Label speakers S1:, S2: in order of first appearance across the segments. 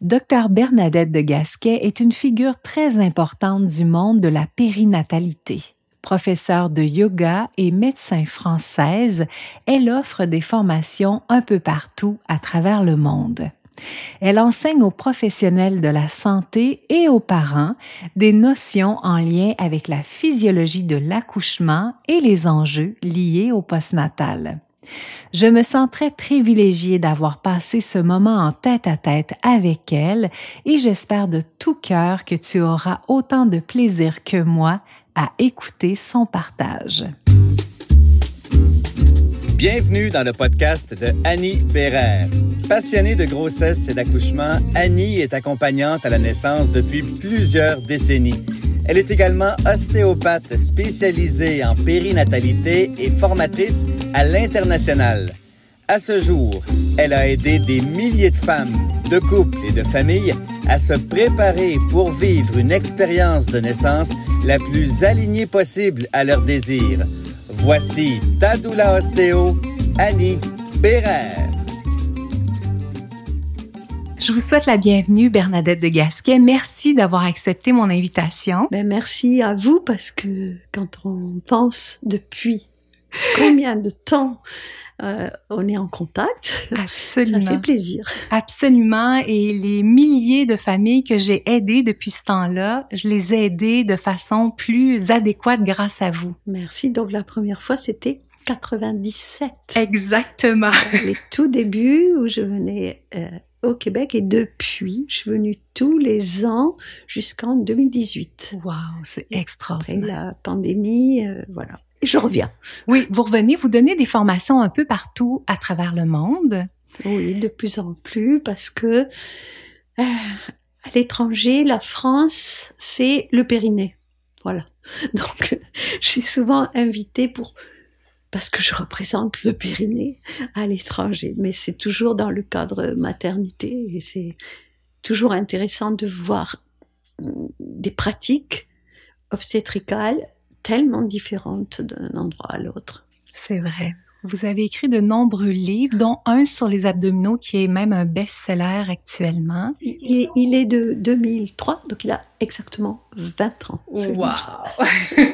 S1: Docteur Bernadette de Gasquet est une figure très importante du monde de la périnatalité. Professeure de yoga et médecin française, elle offre des formations un peu partout à travers le monde. Elle enseigne aux professionnels de la santé et aux parents des notions en lien avec la physiologie de l'accouchement et les enjeux liés au postnatal. Je me sens très privilégiée d'avoir passé ce moment en tête à tête avec elle et j'espère de tout cœur que tu auras autant de plaisir que moi à écouter son partage.
S2: Bienvenue dans le podcast de Annie Bérère. Passionnée de grossesse et d'accouchement, Annie est accompagnante à la naissance depuis plusieurs décennies. Elle est également ostéopathe spécialisée en périnatalité et formatrice à l'international. À ce jour, elle a aidé des milliers de femmes, de couples et de familles à se préparer pour vivre une expérience de naissance la plus alignée possible à leurs désirs. Voici Tadoula Ostéo, Annie Bérère.
S1: Je vous souhaite la bienvenue, Bernadette de Gasquet. Merci d'avoir accepté mon invitation.
S3: Ben, merci à vous parce que quand on pense depuis combien de temps euh, on est en contact.
S1: Absolument.
S3: Ça fait plaisir.
S1: Absolument. Et les milliers de familles que j'ai aidées depuis ce temps-là, je les ai aidées de façon plus adéquate grâce à vous.
S3: Merci. Donc la première fois, c'était 97.
S1: Exactement.
S3: Les tout débuts où je venais euh, au Québec et depuis, je suis venue tous les ans jusqu'en 2018.
S1: Wow, c'est extraordinaire.
S3: Après la pandémie, euh, voilà je reviens.
S1: Oui, vous revenez, vous donnez des formations un peu partout à travers le monde.
S3: Oui, de plus en plus parce que euh, à l'étranger, la France, c'est le périnée. Voilà. Donc, je suis souvent invitée pour parce que je représente le Pyrénées à l'étranger, mais c'est toujours dans le cadre maternité et c'est toujours intéressant de voir hum, des pratiques obstétricales tellement différentes d'un endroit à l'autre.
S1: C'est vrai. Vous avez écrit de nombreux livres, dont un sur les abdominaux qui est même un best-seller actuellement.
S3: Il est, de 2003, donc il a exactement 20 ans.
S1: Wow!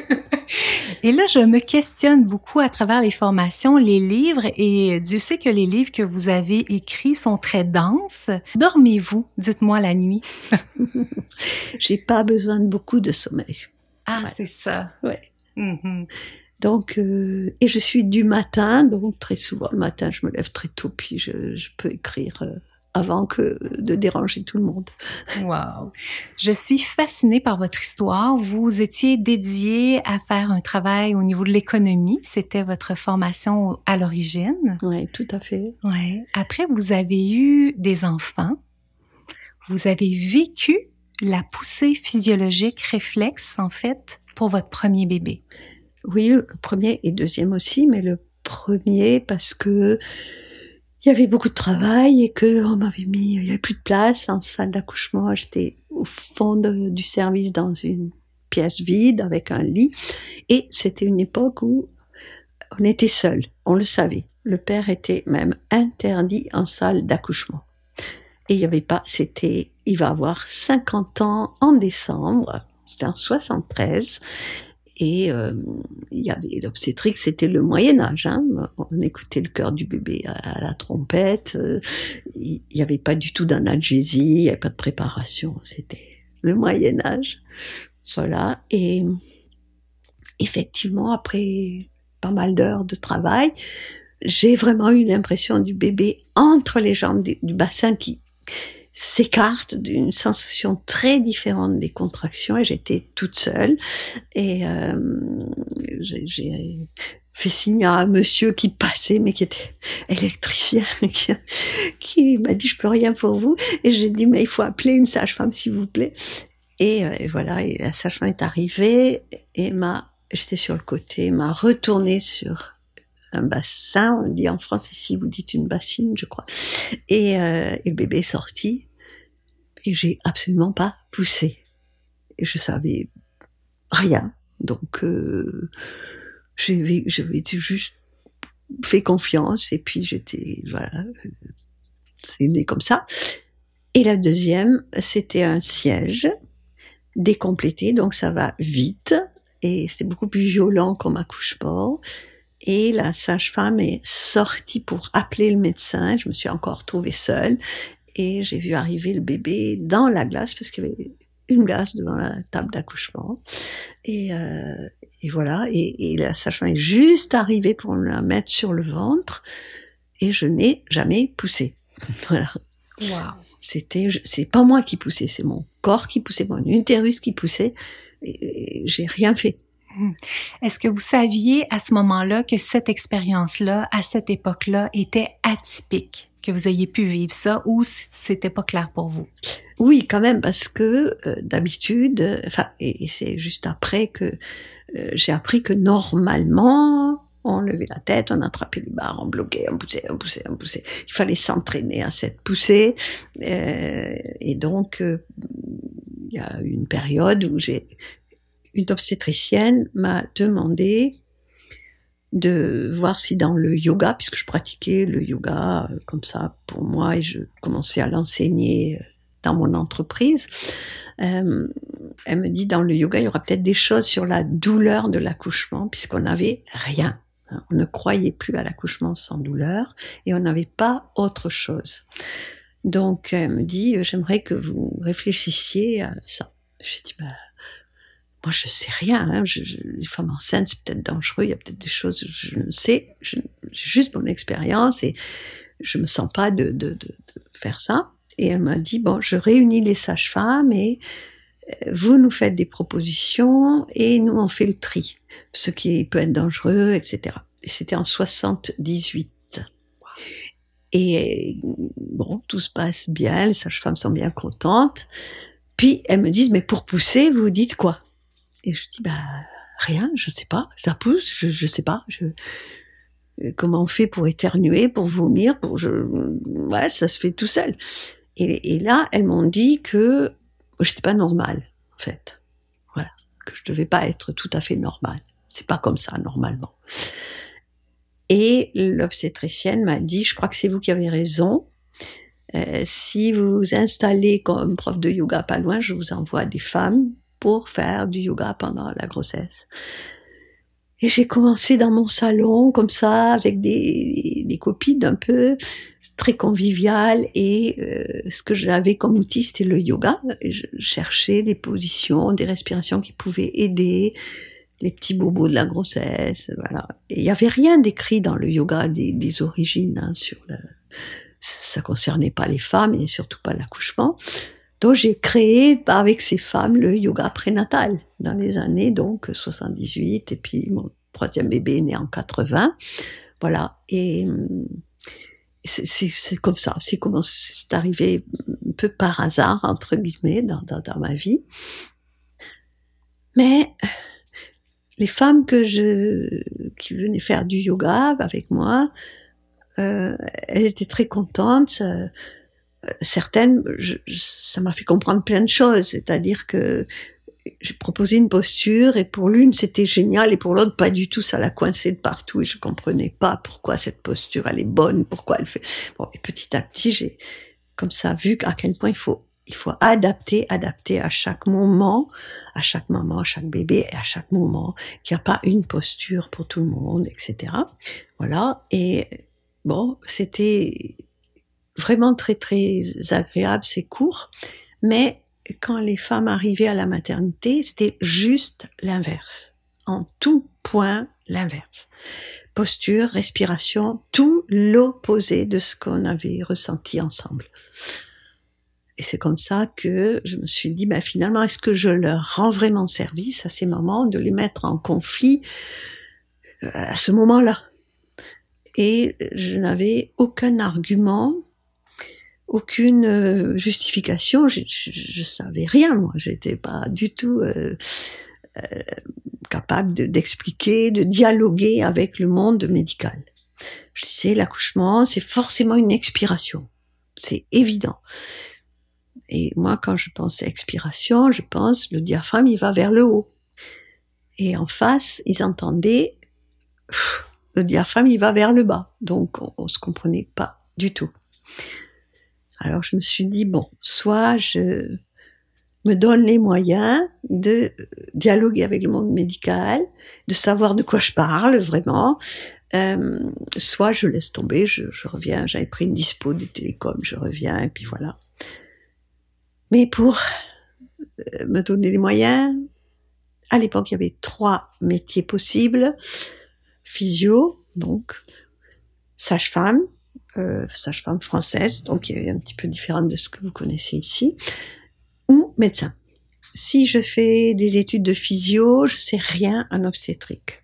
S1: et là, je me questionne beaucoup à travers les formations, les livres, et Dieu sait que les livres que vous avez écrits sont très denses. Dormez-vous, dites-moi la nuit?
S3: J'ai pas besoin de beaucoup de sommeil.
S1: Ah, c'est ça.
S3: Ouais. Mm-hmm. Donc, euh, et je suis du matin, donc très souvent le matin, je me lève très tôt, puis je, je peux écrire euh, avant que de déranger tout le monde.
S1: Wow. Je suis fascinée par votre histoire. Vous étiez dédié à faire un travail au niveau de l'économie. C'était votre formation à l'origine.
S3: Oui, tout à fait.
S1: Ouais. Après, vous avez eu des enfants. Vous avez vécu la poussée physiologique réflexe, en fait, pour votre premier bébé?
S3: Oui, le premier et deuxième aussi, mais le premier parce que il y avait beaucoup de travail et que on m'avait mis, il y avait plus de place en salle d'accouchement. J'étais au fond du service dans une pièce vide avec un lit et c'était une époque où on était seul. On le savait. Le père était même interdit en salle d'accouchement. Et il n'y avait pas, c'était, il va avoir 50 ans en décembre, c'était en 73. Et euh, il y avait l'obstétrique, c'était le Moyen Âge. Hein. On écoutait le cœur du bébé à, la trompette. Euh, il n'y avait pas du tout d'analgésie, il n'y avait pas de préparation. C'était le Moyen Âge. Voilà. Et effectivement, après pas mal d'heures de travail, j'ai vraiment eu l'impression du bébé entre les jambes du bassin qui s'écarte d'une sensation très différente des contractions et j'étais toute seule. Et euh, j'ai fait signe à un monsieur qui passait mais qui était électricien qui, qui m'a dit je peux rien pour vous. Et j'ai dit mais il faut appeler une sage-femme s'il vous plaît. Et, euh, voilà la sage-femme est arrivée et m'a j'étais sur le côté m'a retourné sur un bassin, on dit en France ici, vous dites une bassine, je crois. Et, euh, et le bébé est sorti et j'ai absolument pas poussé. Et je savais rien. Donc, euh, j'avais juste fait confiance et puis j'étais, voilà, c'est né comme ça. Et la deuxième, c'était un siège décomplété, donc ça va vite et c'est beaucoup plus violent comme accouchement. Et la sage-femme est sortie pour appeler le médecin. Je me suis encore trouvée seule et j'ai vu arriver le bébé dans la glace parce qu'il y avait une glace devant la table d'accouchement. Et, euh, et, voilà. Et, et la sage-femme est juste arrivée pour me la mettre sur le ventre et je n'ai jamais poussé. voilà.
S1: Wow.
S3: C'était, c'est pas moi qui poussais, c'est mon corps qui poussait, mon utérus qui poussait. Et, et j'ai rien fait.
S1: Est-ce que vous saviez à ce moment-là que cette expérience-là, à cette époque-là, était atypique, que vous ayez pu vivre ça, ou c'était pas clair pour vous?
S3: Oui, quand même, parce que euh, d'habitude, enfin, et, c'est juste après que euh, j'ai appris que normalement, on levait la tête, on attrapait les barres, on bloquait, on poussait, on poussait, on poussait. Il fallait s'entraîner à cette poussée. Euh, et donc, il y a une période où j'ai une obstétricienne m'a demandé de voir si dans le yoga, puisque je pratiquais le yoga euh, comme ça pour moi et je commençais à l'enseigner euh, dans mon entreprise, euh, elle me dit dans le yoga, il y aura peut-être des choses sur la douleur de l'accouchement, puisqu'on n'avait rien. On ne croyait plus à l'accouchement sans douleur et on n'avait pas autre chose. Donc elle me dit, j'aimerais que vous réfléchissiez à ça. J'ai dit, bah, moi je sais rien. Hein. Les femmes enceintes c'est peut-être dangereux, il y a peut-être des choses je ne sais. J'ai juste mon expérience et je me sens pas de, de, faire ça. Et elle m'a dit bon, je réunis les sages-femmes et vous nous faites des propositions et nous on fait le tri, ce qui peut être dangereux, etc. Et c'était en 78. Et bon, tout se passe bien, les sages-femmes sont bien contentes. Puis elles me disent, mais pour pousser, vous dites quoi? Et je dis, bah rien, je sais pas, ça pousse, je, je sais pas. Je, comment on fait pour éternuer, pour vomir, pour je, ouais, ça se fait tout seul. Et, et là, elles m'ont dit que j'étais pas normale, en fait. Voilà. Que je devais pas être tout à fait normale. C'est pas comme ça, normalement. Et l'obstétricienne m'a dit, je crois que c'est vous qui avez raison. Euh, si vous vous installez comme prof de yoga pas loin, je vous envoie des femmes pour faire du yoga pendant la grossesse. Et j'ai commencé dans mon salon comme ça avec des, des copines un peu très convivial et euh, ce que j'avais comme outil c'était le yoga. Je cherchais des positions, des respirations qui pouvaient aider les petits bobos de la grossesse, voilà. Il y avait rien d'écrit dans le yoga des, des origines hein, sur ça concernait pas les femmes et surtout pas l'accouchement. J'ai créé avec ces femmes le yoga prénatal dans les années donc 78 et puis mon troisième bébé est né en 80. Voilà et c'est comme ça, c'est comment c'est arrivé un peu par hasard entre guillemets dans, dans, dans ma vie. Mais les femmes que je qui venaient faire du yoga avec moi, euh, elles étaient très contentes. Euh, certaines, je, ça m'a fait comprendre plein de choses, c'est-à-dire que j'ai proposé une posture et pour l'une c'était génial et pour l'autre pas du tout, ça l'a coincé de partout et je comprenais pas pourquoi cette posture elle est bonne, pourquoi elle fait. Bon, et petit à petit j'ai comme ça vu à quel point il faut il faut adapter, adapter à chaque moment, à chaque maman, à chaque bébé et à chaque moment, qu'il n'y a pas une posture pour tout le monde, etc. Voilà. Et bon, c'était vraiment très très agréable, c'est court, mais quand les femmes arrivaient à la maternité, c'était juste l'inverse. En tout point, l'inverse. Posture, respiration, tout l'opposé de ce qu'on avait ressenti ensemble. Et c'est comme ça que je me suis dit, ben finalement, est-ce que je leur rends vraiment service à ces moments de les mettre en conflit euh, à ce moment-là? Et je n'avais aucun argument, aucune euh, justification. Je, savais rien, moi. J'étais pas du tout euh, euh, capable d'expliquer, de, de dialoguer avec le monde médical. Je sais, l'accouchement, c'est forcément une expiration. C'est évident. Et moi, quand je pense à expiration, je pense le diaphragme, il va vers le haut. Et en face, ils entendaient le diaphragme, il va vers le bas. Donc, on, on se comprenait pas du tout. Alors je me suis dit, bon, soit je me donne les moyens de dialoguer avec le monde médical, de savoir de quoi je parle vraiment, euh, soit je laisse tomber, je, je reviens, j'avais pris une dispo des télécoms, je reviens, et puis voilà. Mais pour euh, me donner les moyens, à l'époque, il y avait trois métiers possibles. Physio, donc, sage-femme, euh, sage-femme française, donc un petit peu différente de ce que vous connaissez ici, ou médecin. Si je fais des études de physio, je sais rien en obstétrique.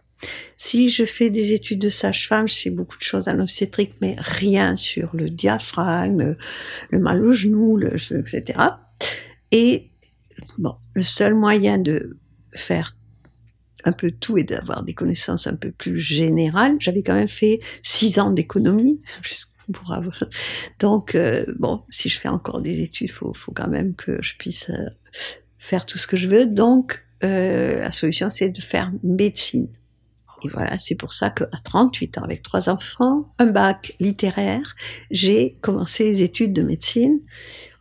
S3: Si je fais des études de sage-femme, je sais beaucoup de choses en obstétrique, mais rien sur le diaphragme, le mal au genou, etc. Et bon, le seul moyen de faire un peu tout et d'avoir des connaissances un peu plus générales, j'avais quand même fait six ans d'économie. Pour avoir... Donc, euh, bon, si je fais encore des études, il faut, faut, quand même que je puisse euh, faire tout ce que je veux. Donc, euh, la solution, c'est de faire médecine. Et voilà, c'est pour ça qu'à 38 ans, avec trois enfants, un bac littéraire, j'ai commencé les études de médecine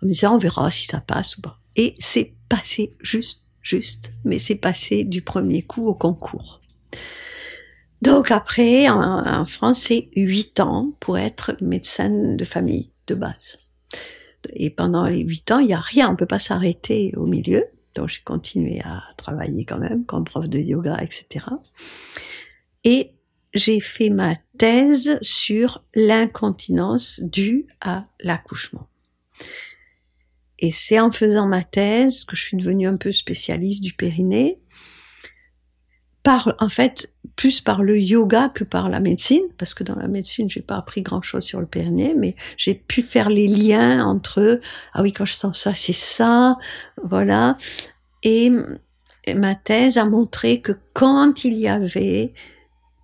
S3: en me disant, on verra si ça passe ou pas. Et c'est passé juste, juste, mais c'est passé du premier coup au concours. Donc après, en, France, c'est 8 ans pour être médecin de famille de base. Et pendant les 8 ans, il n'y a rien, on peut pas s'arrêter au milieu. Donc j'ai continué à travailler quand même comme prof de yoga, etc et j'ai fait ma thèse sur l'incontinence due à l'accouchement. Et c'est en faisant ma thèse que je suis devenue un peu spécialiste du périnée, par, en fait, plus par le yoga que par la médecine, parce que dans la médecine, j'ai pas appris grand chose sur le périnée, mais j'ai pu faire les liens entre, ah oui, quand je sens ça, c'est ça, voilà. Et ma thèse a montré que quand il y avait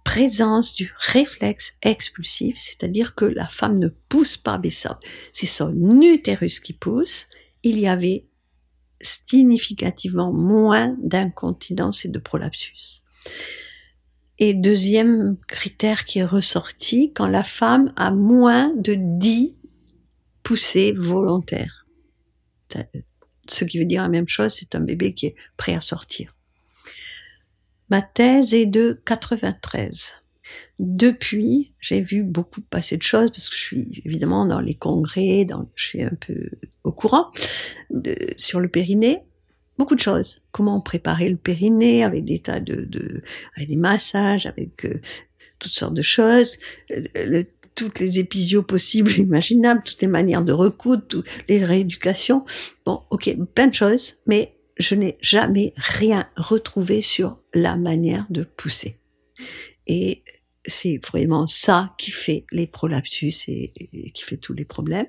S3: présence du réflexe expulsif, c'est-à-dire que la femme ne pousse pas, mais c'est son utérus qui pousse, il y avait significativement moins d'incontinence et de prolapsus. Et deuxième critère qui est ressorti, quand la femme a moins de 10 poussées volontaires. Ce qui veut dire la même chose, c'est un bébé qui est prêt à sortir. Ma thèse est de 93. Depuis, j'ai vu beaucoup passer de choses parce que je suis évidemment dans les congrès, je suis un peu au courant sur le périnée. Beaucoup de choses. Comment préparer le périnée avec des tas de, de avec des massages, avec euh, toutes sortes de choses, euh, toutes les épisios possibles, imaginables, toutes les manières de recoudre, toutes les rééducations. Bon, ok, plein de choses, mais je n'ai jamais rien retrouvé sur la manière de pousser. Et c'est vraiment ça qui fait les prolapsus et, qui fait tous les problèmes.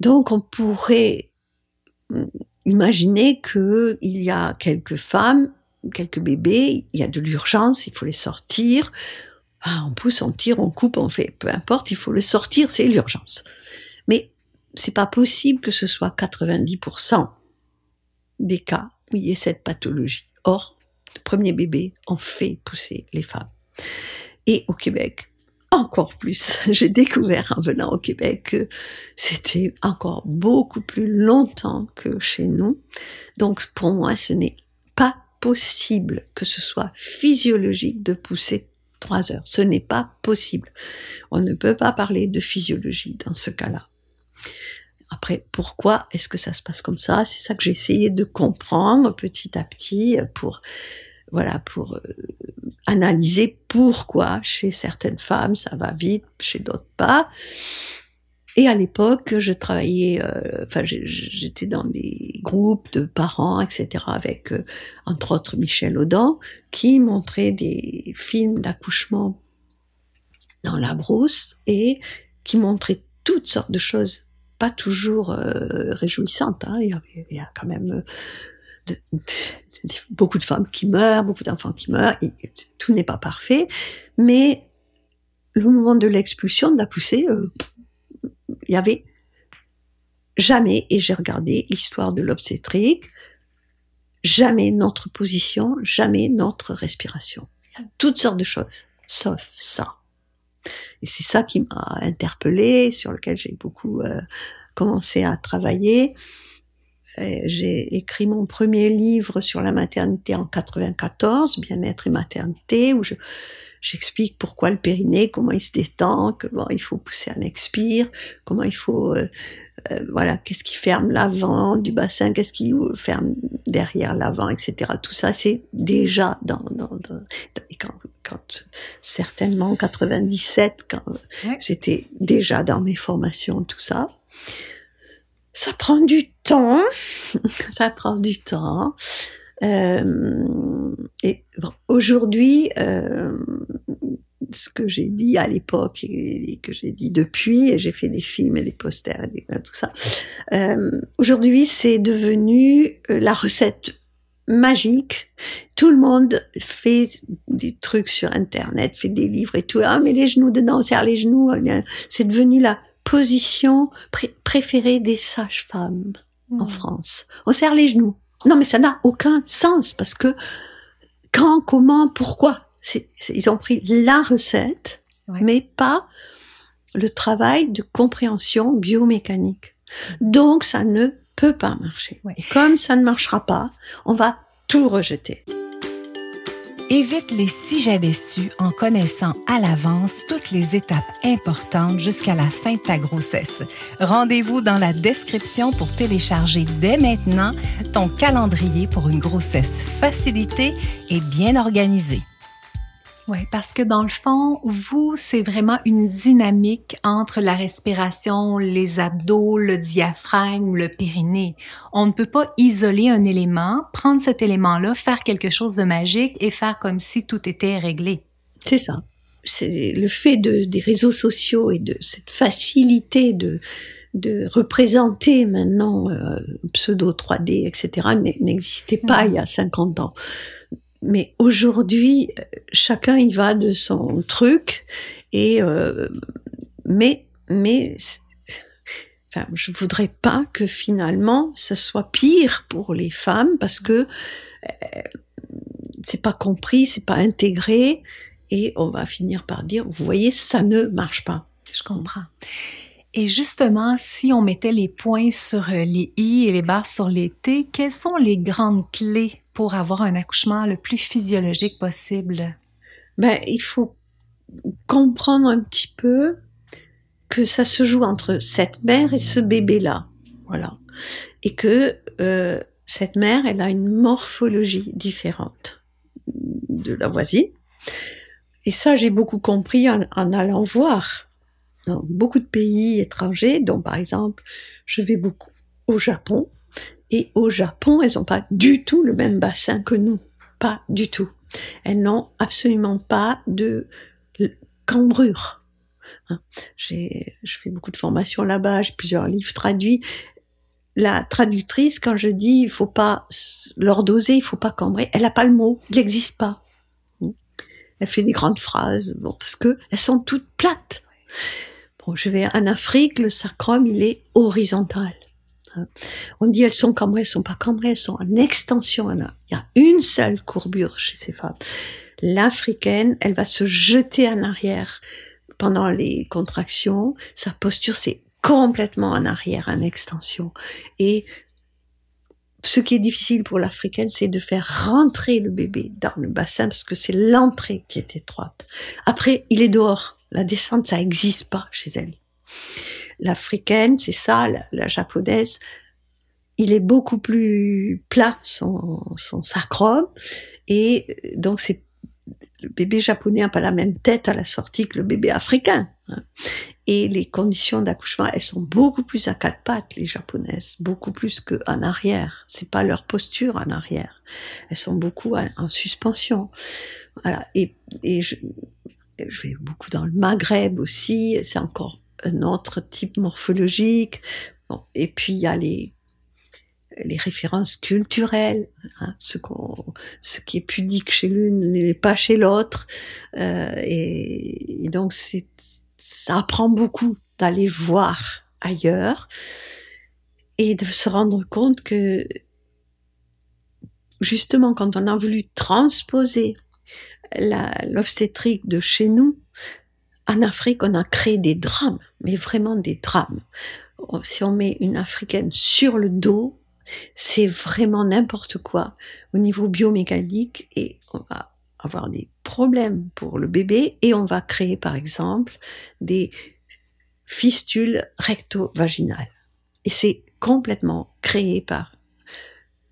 S3: Donc on pourrait hum, imaginer que il y a quelques femmes, quelques bébés, il y a de l'urgence, il faut les sortir. Ah, on pousse, on tire, on coupe, on fait, peu importe, il faut le sortir, c'est l'urgence. Mais c'est pas possible que ce soit 90% des cas où il y ait cette pathologie. Or, le premier bébé en fait pousser les femmes. Et au Québec, encore plus. J'ai découvert en venant au Québec que c'était encore beaucoup plus longtemps que chez nous. Donc pour moi, ce n'est pas possible que ce soit physiologique de pousser trois heures. Ce n'est pas possible. On ne peut pas parler de physiologie dans ce cas-là. Après, pourquoi est-ce que ça se passe comme ça? C'est ça que j'ai essayé de comprendre petit à petit pour, voilà, pour euh, analyser pourquoi chez certaines femmes ça va vite, chez d'autres pas. Et à l'époque, je travaillais, euh, enfin, j'étais dans des groupes de parents, etc., avec euh, entre autres Michel Audin, qui montrait des films d'accouchement dans la brousse et qui montrait toutes sortes de choses pas toujours euh, réjouissante. Hein. Il, y avait, il y a quand même euh, beaucoup de femmes qui meurent, beaucoup d'enfants qui meurent. tout n'est pas parfait, mais le moment de l'expulsion, de la poussée, euh, il y avait jamais, et j'ai regardé l'histoire de l'obstétrique, jamais notre position, jamais notre respiration. Il y a toutes sortes de choses, sauf ça. Et c'est ça qui m'a interpellée, sur lequel j'ai beaucoup euh, commencé à travailler. J'ai écrit mon premier livre sur la maternité en 94, Bien-être et maternité, où je, j'explique pourquoi le périnée, comment il se détend, comment il faut pousser un expire, comment il faut, euh, euh, voilà, qu'est-ce qui ferme l'avant du bassin, qu'est-ce qui ferme derrière l'avant, etc. Tout ça, c'est déjà dans, dans, dans, quand, quand, certainement 97, quand j'étais déjà dans mes formations, tout ça. Ça prend du temps, ça prend du temps. Euh, et bon, aujourd'hui, euh, ce que j'ai dit à l'époque et, que j'ai dit depuis, et j'ai fait des films et des posters et tout ça. Euh, aujourd'hui, c'est devenu euh, la recette magique. Tout le monde fait des trucs sur Internet, fait des livres et tout. Ah, mais les genoux dedans, on serre les genoux. C'est devenu la position préférée des sages-femmes en mmh. France. On serre les genoux. Non, mais ça n'a aucun sens parce que quand, comment, pourquoi? Ils ont pris la recette, mais pas le travail de compréhension biomécanique. Donc, ça ne peut pas marcher. Et comme ça ne marchera pas, on va tout rejeter.
S1: Évite les si j'avais su en connaissant à l'avance toutes les étapes importantes jusqu'à la fin de ta grossesse. Rendez-vous dans la description pour télécharger dès maintenant ton calendrier pour une grossesse facilitée et bien organisée. Oui, parce que dans le fond, vous, c'est vraiment une dynamique entre la respiration, les abdos, le diaphragme, le périnée. On ne peut pas isoler un élément, prendre cet élément-là, faire quelque chose de magique et faire comme si tout était réglé.
S3: C'est ça. C'est le fait de, des réseaux sociaux et de cette facilité de, de représenter maintenant euh, pseudo 3D, etc., n'existait pas il y a 50 ans mais aujourd'hui, chacun y va de son truc. Et euh, mais mais enfin, je voudrais pas que finalement ce soit pire pour les femmes parce que euh, c'est pas compris, c'est pas intégré, et on va finir par dire, vous voyez, ça ne marche pas.
S1: Je comprends. Et justement, si on mettait les points sur les i et les barres sur les t, quelles sont les grandes clés pour avoir un accouchement le plus physiologique possible?
S3: Ben, il faut comprendre un petit peu que ça se joue entre cette mère et ce bébé-là. Voilà. Et que euh, cette mère, elle a une morphologie différente de la voisine. Et ça, j'ai beaucoup compris en, en, allant voir dans beaucoup de pays étrangers, dont par exemple, je vais beaucoup au Japon. Et au Japon, elles n'ont pas du tout le même bassin que nous. Pas du tout. Elles n'ont absolument pas de cambrure. Hein. J'ai, je fais beaucoup de formations là-bas, j'ai plusieurs livres traduits. La traductrice, quand je dis il faut pas leur doser, il faut pas cambrer, elle n'a pas le mot, il n'existe pas. Elle fait des grandes phrases, bon, parce que elles sont toutes plates. Bon, je vais en Afrique, le sacrum, il est horizontal. On dit elles sont cambrées, elles sont pas cambrées, elles sont en extension. Il y a une seule courbure chez ces femmes. L'africaine, elle va se jeter en arrière pendant les contractions. Sa posture, c'est complètement en arrière, en extension. Et ce qui est difficile pour l'africaine, c'est de faire rentrer le bébé dans le bassin parce que c'est l'entrée qui est étroite. Après, il est dehors. La descente, ça n'existe pas chez elle l'africaine, c'est ça, la, japonaise, il est beaucoup plus plat, son, son sacrum, et donc c'est le bébé japonais n'a pas la même tête à la sortie que le bébé africain. Hein. Et les conditions d'accouchement, elles sont beaucoup plus à quatre pattes, les japonaises, beaucoup plus qu'en arrière. C'est pas leur posture en arrière. Elles sont beaucoup en, suspension. Voilà. Et, et je, je vais beaucoup dans le Maghreb aussi. C'est encore un autre type morphologique. Bon, et puis il y a les les références culturelles, hein, ce, qu'on, ce qui est pudique chez l'une n'est pas chez l'autre, euh, et, et, donc ça apprend beaucoup d'aller voir ailleurs et de se rendre compte que justement quand on a voulu transposer l'obstétrique de chez nous en Afrique, on a créé des drames, mais vraiment des drames. Si on met une Africaine sur le dos, c'est vraiment n'importe quoi au niveau biomécanique et on va avoir des problèmes pour le bébé et on va créer par exemple des fistules recto-vaginales. Et c'est complètement créé par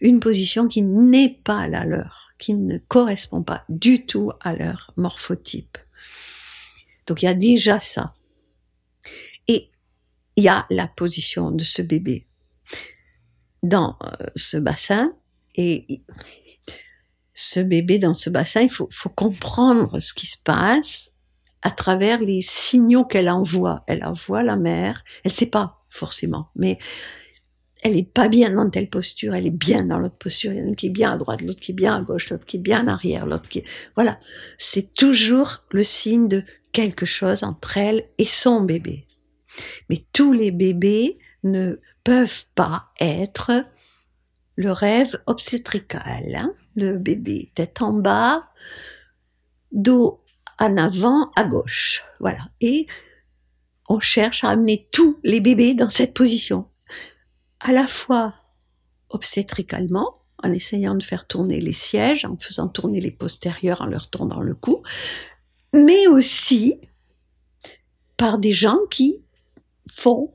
S3: une position qui n'est pas la leur, qui ne correspond pas du tout à leur morphotype. Donc il y a déjà ça. Et il y a la position de ce bébé dans euh, ce bassin et ce bébé dans ce bassin, il faut, comprendre ce qui se passe à travers les signaux qu'elle envoie. Elle envoie la mère, elle sait pas forcément, mais elle est pas bien dans telle posture, elle est bien dans l'autre posture. Il y en a une qui est bien à droite, l'autre qui est bien à gauche, l'autre qui est bien en arrière, l'autre qui voilà. C'est toujours le signe de quelque chose entre elle et son bébé. Mais tous les bébés ne peuvent pas être le rêve obstétrical. Hein. le bébé tête en bas, dos en avant à gauche. Voilà. Et on cherche à amener tous les bébés dans cette position à la fois obstétricalement, en essayant de faire tourner les sièges, en faisant tourner les postérieurs, en leur tournant le cou, mais aussi par des gens qui font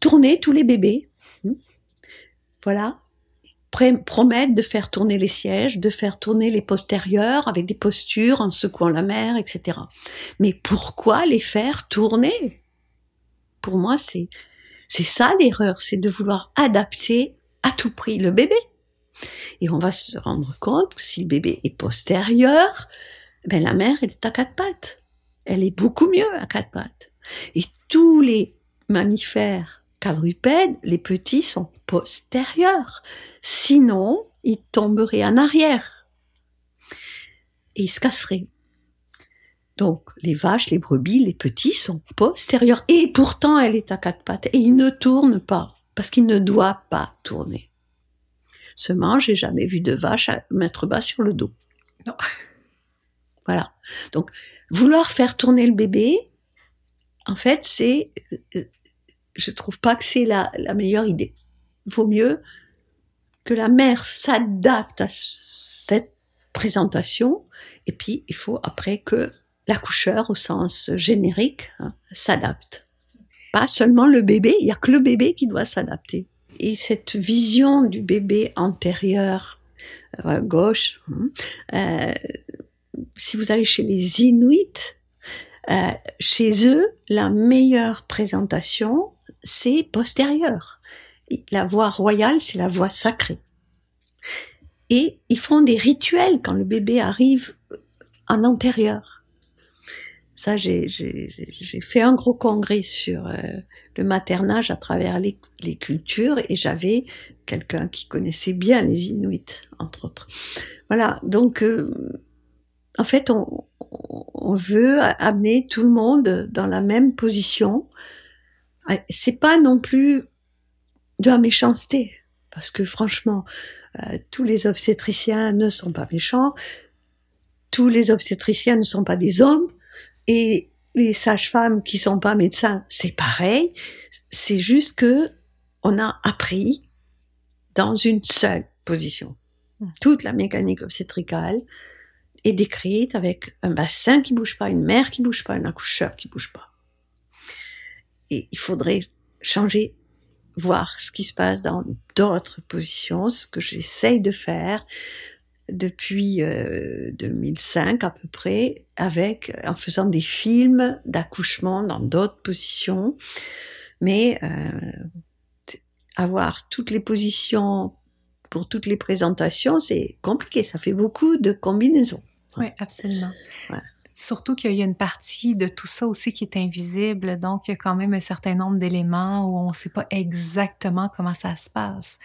S3: tourner tous les bébés. Voilà. Promettent de faire tourner les sièges, de faire tourner les postérieurs avec des postures en secouant la mer, etc. Mais pourquoi les faire tourner? Pour moi, c'est c'est ça l'erreur, c'est de vouloir adapter à tout prix le bébé. Et on va se rendre compte que si le bébé est postérieur, ben la mère, elle est à quatre pattes. Elle est beaucoup mieux à quatre pattes. Et tous les mammifères quadrupèdes, les petits sont postérieurs. Sinon, ils tomberaient en arrière. Et ils se casseraient. Donc, les vaches, les brebis, les petits sont postérieurs. Et pourtant, elle est à quatre pattes. Et il ne tourne pas, parce qu'il ne doit pas tourner. Seulement, j'ai jamais vu de vache mettre bas sur le dos. Non. Voilà. Donc, vouloir faire tourner le bébé, en fait, c'est, je trouve pas que c'est la, la meilleure idée. Il vaut mieux que la mère s'adapte à cette présentation, et puis il faut après que l'accoucheur au sens générique hein, s'adapte. Pas seulement le bébé, il y a que le bébé qui doit s'adapter. Et cette vision du bébé antérieur euh, gauche, hein, euh, si vous allez chez les Inuits, euh, chez eux, la meilleure présentation, c'est postérieure. La voix royale, c'est la voix sacrée. Et ils font des rituels quand le bébé arrive en antérieur. J'ai fait un gros congrès sur euh, le maternage à travers les, cultures et j'avais quelqu'un qui connaissait bien les Inuits, entre autres. Voilà, donc euh, en fait, on, on, veut amener tout le monde dans la même position. Ah, c'est pas non plus de la méchanceté, parce que franchement, euh, tous les obstétriciens ne sont pas méchants, tous les obstétriciens ne sont pas des hommes, et les sages-femmes qui sont pas médecins, c'est pareil. C'est juste que on a appris dans une seule position. Hmm. Toute la mécanique obstétricale est décrite avec un bassin qui bouge pas, une mère qui bouge pas, un accoucheur qui bouge pas. Et il faudrait changer, voir ce qui se passe dans d'autres positions, ce que j'essaye de faire, depuis 2005 euh, à peu près, avec en faisant des films d'accouchement dans d'autres positions, mais euh, avoir toutes les positions pour toutes les présentations, c'est compliqué. Ça fait beaucoup de combinaisons.
S1: Oui, absolument. Surtout qu'il y a une partie de tout ça aussi qui est invisible, donc il y a quand même un certain nombre d'éléments où on ne sait pas exactement comment ça se passe.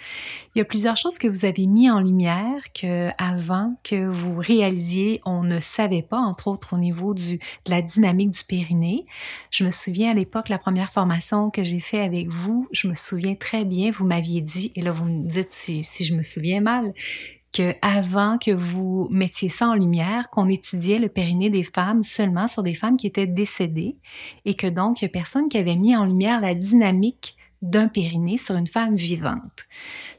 S1: Il y a plusieurs choses que vous avez mis en lumière que avant que vous réalisiez, on ne savait pas, entre autres au niveau du, de la dynamique du périnée. Je me souviens à l'époque, la première formation que j'ai fait avec vous, je me souviens très bien, vous m'aviez dit, et là vous me dites si, si je me souviens mal, que avant que vous mettiez ça en lumière, qu'on étudiait le périnée des femmes seulement sur des femmes qui étaient décédées et que donc il personne qui avait mis en lumière la dynamique d'un périnée sur une femme vivante.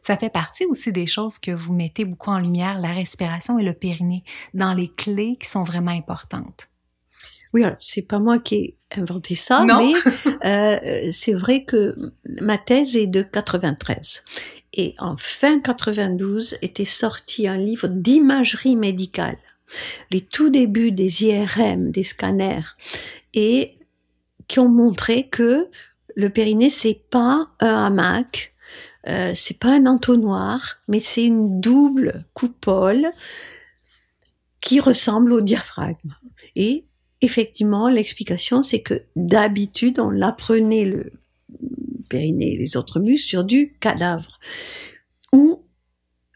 S1: Ça fait partie aussi des choses que vous mettez beaucoup en lumière, la respiration et le périnée, dans les clés qui sont vraiment importantes.
S3: Oui, c'est pas moi qui ai inventé ça, mais euh, c'est vrai que ma thèse est de 93. Et en fin 92 était sorti un livre d'imagerie médicale, les tout débuts des IRM, des scanners, et qui ont montré que le périnée c'est pas un hamac, euh, c'est pas un entonnoir, mais c'est une double coupole qui ressemble au diaphragme. Et effectivement, l'explication, c'est que d'habitude, on l'apprenait le périnée et les autres muscles sur du cadavre. Ou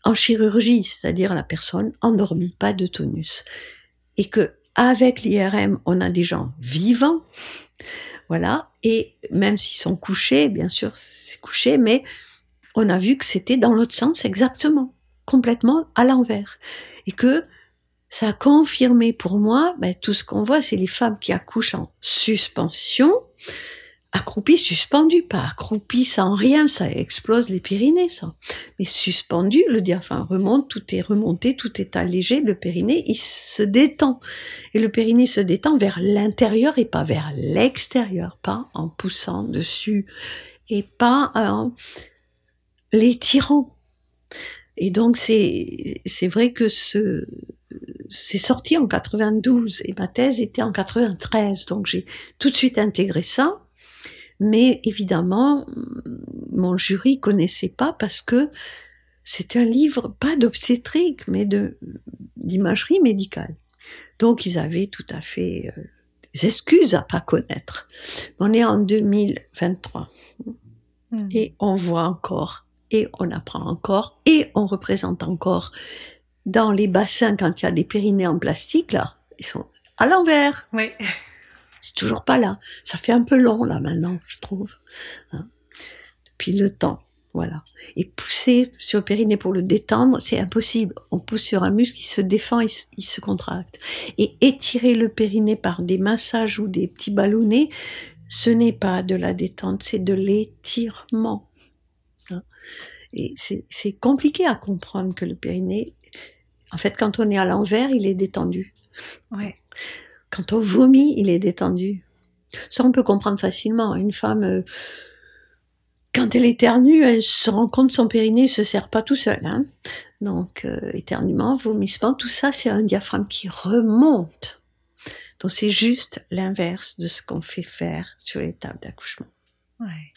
S3: en chirurgie, c'est-à-dire la personne endormie, pas de tonus. Et que avec l'IRM, on a des gens vivants, voilà, et même s'ils sont couchés, bien sûr, c'est couché, mais on a vu que c'était dans l'autre sens exactement, complètement à l'envers. Et que ça a confirmé pour moi, ben, tout ce qu'on voit, c'est les femmes qui accouchent en suspension, accroupies, suspendues, pas accroupies sans rien, ça explose les Pyrénées, ça. Mais suspendues, le diaphragme remonte, tout est remonté, tout est allégé, le périnée, il se détend. Et le périnée se détend vers l'intérieur et pas vers l'extérieur, pas en poussant dessus et pas en l'étirant. Et donc c'est c'est vrai que ce c'est sorti en 92 et ma thèse était en 93, donc j'ai tout de suite intégré ça. Mais évidemment, mon jury connaissait pas parce que c'était un livre pas d'obstétrique, mais de d'imagerie médicale. Donc ils avaient tout à fait euh, des excuses à pas connaître. On est en 2023 hmm. et on voit encore et on apprend encore et on représente encore dans les bassins, quand il y a des périnées en plastique, là, ils sont à l'envers.
S1: Oui.
S3: C'est toujours pas là. Ça fait un peu long, là, maintenant, je trouve. Hein. Depuis le temps. Voilà. Et pousser sur le périnée pour le détendre, c'est impossible. On pousse sur un muscle, il se défend, il, il, se contracte. Et étirer le périnée par des massages ou des petits ballonnets, ce n'est pas de la détente, c'est de l'étirement. Hein. Et c'est compliqué à comprendre que le périnée en fait, quand on est à l'envers, il est détendu.
S1: Ouais.
S3: Quand on vomit, il est détendu. Ça, on peut comprendre facilement. Une femme, euh, quand elle éternue, elle se rend compte son périnée ne se serre pas tout seul. Hein. Donc, euh, éternuement, vomissement, tout ça, c'est un diaphragme qui remonte. Donc, c'est juste l'inverse de ce qu'on fait faire sur les tables d'accouchement.
S1: Ouais.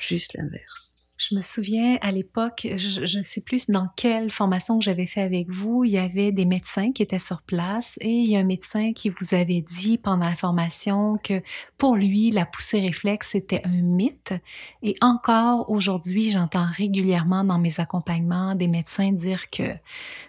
S3: Juste l'inverse.
S1: Je me souviens à l'époque, je ne sais plus dans quelle formation que j'avais fait avec vous, il y avait des médecins qui étaient sur place et il y a un médecin qui vous avait dit pendant la formation que pour lui, la poussée réflexe c'était un mythe. Et encore aujourd'hui, j'entends régulièrement dans mes accompagnements des médecins dire que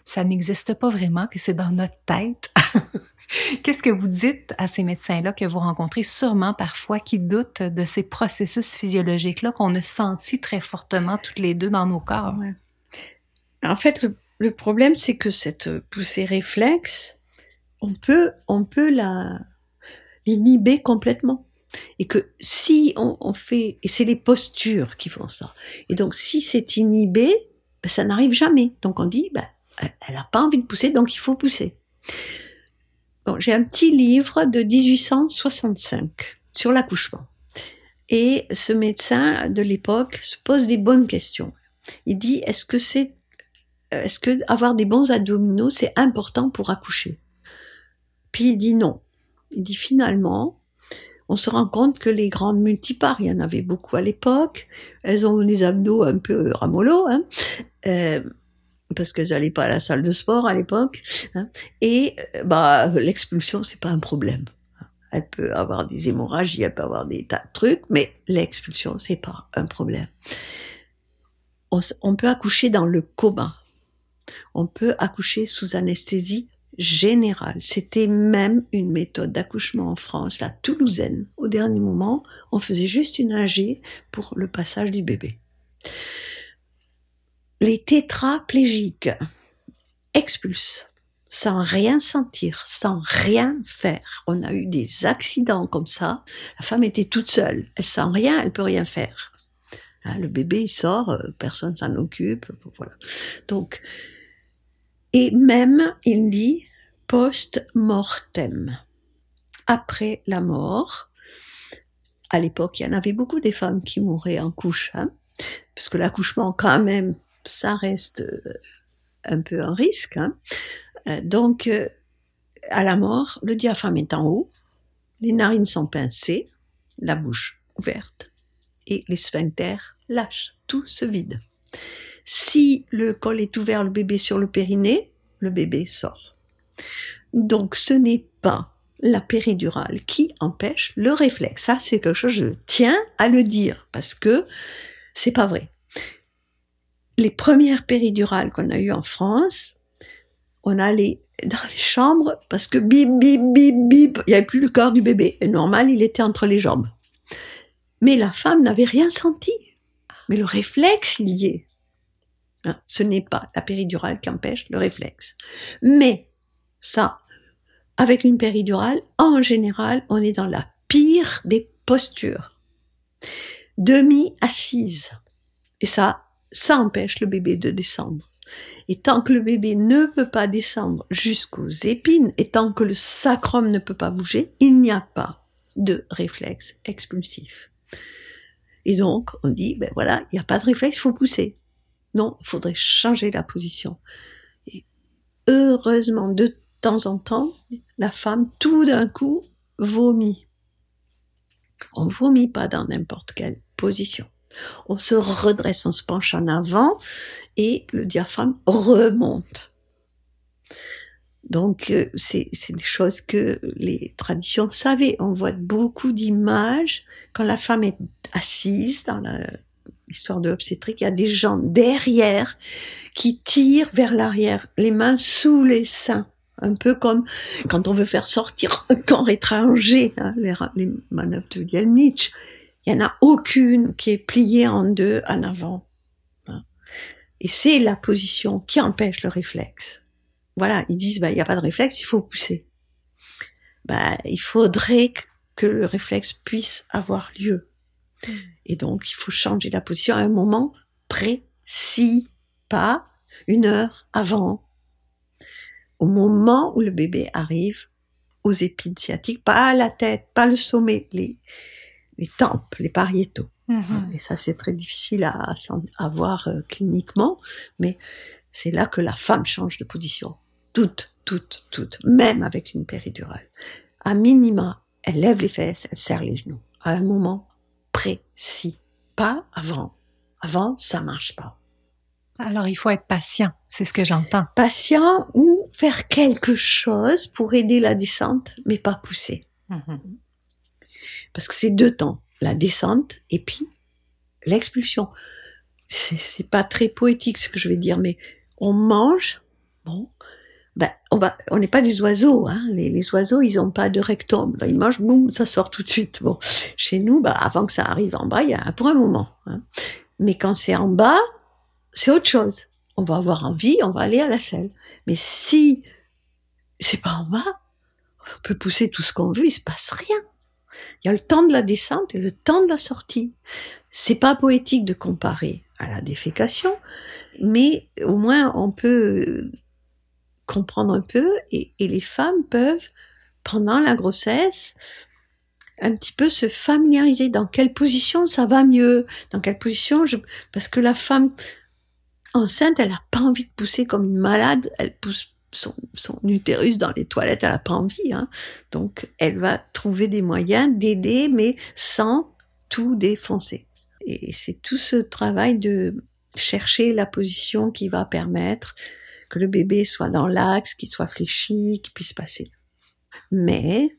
S1: ça n'existe pas vraiment, que c'est dans notre tête. Qu'est-ce que vous dites à ces médecins-là que vous rencontrez sûrement parfois qui doutent de ces processus physiologiques-là qu'on a sentis très fortement toutes les deux dans nos corps?
S3: En fait, le, problème, c'est que cette poussée réflexe, on peut, on peut l'inhiber complètement. Et que si on, fait, et c'est les postures qui font ça. Et donc, si c'est inhibé, ben, ça n'arrive jamais. Donc, on dit, ben, elle n'a pas envie de pousser, donc il faut pousser j'ai un petit livre de 1865 sur l'accouchement. Et ce médecin de l'époque se pose des bonnes questions. Il dit est-ce que c'est est-ce que avoir des bons abdominaux c'est important pour accoucher? Puis il dit non. Il dit finalement on se rend compte que les grandes multipares, il y en avait beaucoup à l'époque, elles ont des abdos un peu ramollos, hein, euh, parce qu'elles n'allaient pas à la salle de sport à l'époque. Hein, et euh, bah l'expulsion c'est pas un problème. Elle peut avoir des hémorragies, elle peut avoir des tas de trucs, mais l'expulsion c'est pas un problème. On, on peut accoucher dans le coma. On peut accoucher sous anesthésie générale. C'était même une méthode d'accouchement en France, la toulousaine. Au dernier moment, on faisait juste une AG pour le passage du bébé les tétraplégiques. expulse sans rien sentir, sans rien faire. On a eu des accidents comme ça. La femme était toute seule. Elle sent rien, elle peut rien faire. Hein, le bébé, il sort, euh, personne s'en occupe. Voilà. Donc, et même, il dit post-mortem. Après la mort, à l'époque, il y en avait beaucoup des femmes qui mouraient en couche, hein, parce que l'accouchement, quand même, ça reste euh, un peu un risque. Hein. Euh, donc, euh, à la mort, le diaphragme est en haut, les narines sont pincées, la bouche ouverte, et les sphincters lâchent, tout se vide. Si le col est ouvert, le bébé sur le périnée, le bébé sort. Donc, ce n'est pas la péridurale qui empêche le réflexe. Ça, c'est quelque chose, je tiens à le dire, parce que c'est pas vrai. Les premières péridurales qu'on a eues en France, on allait dans les chambres parce que bip, bip, bip, bip, il n'y avait plus le corps du bébé. Et normal, il était entre les jambes. Mais la femme n'avait rien senti. Mais le réflexe, il y est. Hein, ce n'est pas la péridurale qui empêche le réflexe. Mais ça, avec une péridurale, en général, on est dans la pire des postures. Demi-assise. Et ça, ça empêche le bébé de descendre. Et tant que le bébé ne peut pas descendre jusqu'aux épines, et tant que le sacrum ne peut pas bouger, il n'y a pas de réflexe expulsif. Et donc, on dit, ben voilà, il n'y a pas de réflexe, il faut pousser. Non, il faudrait changer la position. Et heureusement, de temps en temps, la femme, tout d'un coup, vomit. On vomit pas dans n'importe quelle position. On se redresse, on se penche en avant et le diaphragme remonte. Donc, euh, c'est des choses que les traditions savaient. On voit beaucoup d'images quand la femme est assise dans l'histoire de l'obstétrique. Il y a des gens derrière qui tirent vers l'arrière, les mains sous les seins. Un peu comme quand on veut faire sortir un corps étranger, hein, les, les manœuvres de Nietzsche. Il n'y en a aucune qui est pliée en deux en avant. Hein. Et c'est la position qui empêche le réflexe. Voilà, ils disent, bah, il n'y a pas de réflexe, il faut pousser. Bah, il faudrait que le réflexe puisse avoir lieu. Hmm. Et donc, il faut changer la position à un moment précis, pas une heure avant, au moment où le bébé arrive aux épines sciatiques, pas la tête, pas le sommet, les, les tempes, les pariétaux. Mhm. Et ça, c'est très difficile à, à voir euh, cliniquement, mais c'est là que la femme change de position. Toute, toute, toute, même avec une péridurale. À minima, elle lève les fesses, elle serre les genoux. À un moment précis. Pas avant. Avant, ça marche pas.
S1: Alors, il faut être patient, c'est ce que j'entends.
S3: Patient ou faire quelque chose pour aider la descente, mais pas pousser. Mhm. Parce que c'est deux temps, la descente et puis l'expulsion. C'est pas très poétique ce que je vais dire, mais on mange, bon, ben, on va, on n'est pas des oiseaux, hein. Les, les, oiseaux, ils ont pas de rectum. ils mangent, boum, ça sort tout de suite. Bon, chez nous, bah, avant que ça arrive en bas, il y a pour un moment. Hein. Mais quand c'est en bas, c'est autre chose. On va avoir envie, on va aller à la selle. Mais si c'est pas en bas, on peut pousser tout ce qu'on veut, il se passe rien. Il y a le temps de la descente et le temps de la sortie. C'est pas poétique de comparer à la défécation, mais au moins on peut comprendre un peu et, les femmes peuvent, pendant la grossesse, un petit peu se familiariser dans quelle position ça va mieux, dans quelle position parce que la femme enceinte, elle n'a pas envie de pousser comme une malade, elle pousse son, utérus dans les toilettes, elle n'a pas envie. Hein. Donc, elle va trouver des moyens d'aider, mais sans tout défoncer. Et c'est tout ce travail de chercher la position qui va permettre que le bébé soit dans l'axe, qu'il soit fléchi, qu'il puisse passer. Mais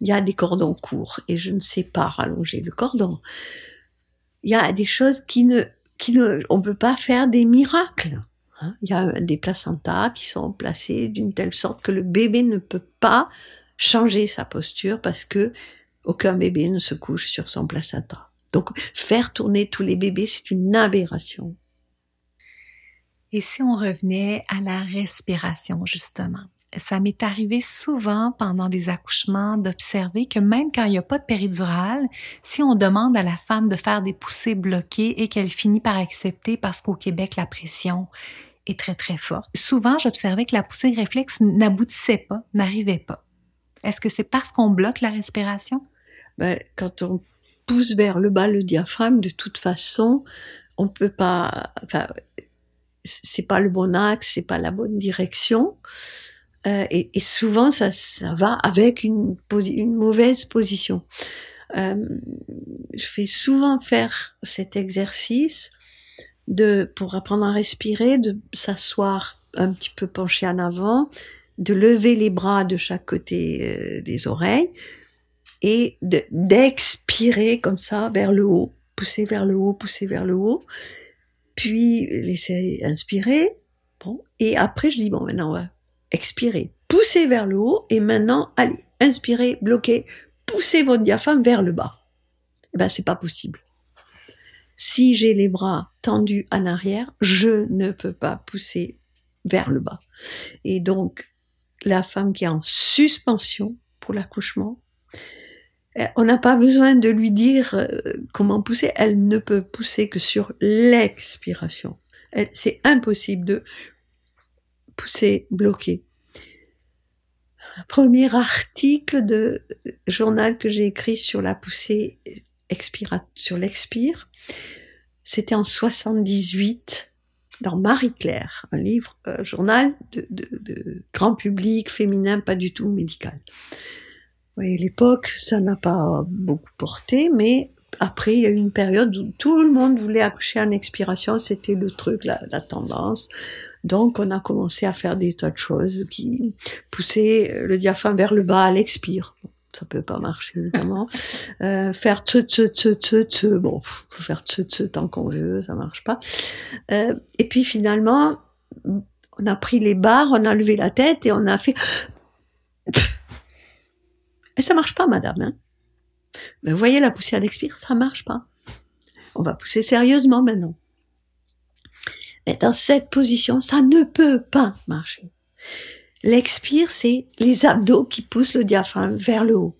S3: il y a des cordons courts et je ne sais pas rallonger le cordon. Il y a des choses qui ne, qui ne, on peut pas faire des miracles. Hein. Il y a des placentas qui sont placés d'une telle sorte que le bébé ne peut pas changer sa posture parce que aucun bébé ne se couche sur son placenta. Donc faire tourner tous les bébés, c'est une aberration.
S1: Et si on revenait à la respiration, justement? Ça m'est arrivé souvent pendant des accouchements d'observer que même quand il n'y a pas de péridurale, si on demande à la femme de faire des poussées bloquées et qu'elle finit par accepter parce qu'au Québec, la pression est très très forte, souvent j'observais que la poussée réflexe n'aboutissait pas, n'arrivait pas. Est-ce que c'est parce qu'on bloque la respiration?
S3: Ben, quand on pousse vers le bas le diaphragme, de toute façon, on peut pas, enfin, c'est pas le bon axe, c'est pas la bonne direction. Euh, et, souvent, ça, ça va avec une, une mauvaise position. Euh, je fais souvent faire cet exercice de, pour apprendre à respirer, de s'asseoir un petit peu penché en avant, de lever les bras de chaque côté euh, des oreilles et d'expirer comme ça vers le haut, pousser vers le haut, pousser vers le haut, puis laisser inspirer. Bon, et après je dis bon maintenant on va expirer, pousser vers le haut et maintenant allez, inspirez, bloquez, poussez votre diaphragme vers le bas. Eh ben c'est pas possible. Si j'ai les bras tendus en arrière, je ne peux pas pousser vers le bas. Et donc la femme qui est en suspension pour l'accouchement, eh, on n'a pas besoin de lui dire euh, comment pousser, elle ne peut pousser que sur l'expiration. C'est impossible de pousser bloqué. Premier article de journal que j'ai écrit sur la poussée sur l'expire, c'était en 78 dans Marie-Claire, un livre, un journal de, de, grand public, féminin, pas du tout médical. Oui, l'époque, ça n'a pas beaucoup porté, mais après, il y a eu une période où tout le monde voulait accoucher en expiration, c'était le truc, la, la, tendance. Donc, on a commencé à faire des tas de choses qui poussaient le diaphragme vers le bas à l'expire ça peut pas marcher évidemment. Euh, faire tse tse tse tse tse, bon, faut faire tse tse tant qu'on veut, ça marche pas. Euh, et puis finalement, on a pris les barres, on a levé la tête et on a fait. Et ça marche pas, madame. Hein Mais vous voyez la poussée à l'expire, ça marche pas. On va pousser sérieusement maintenant. Mais dans cette position, ça ne peut pas marcher. L'expire, c'est les abdos qui poussent le diaphragme vers le haut.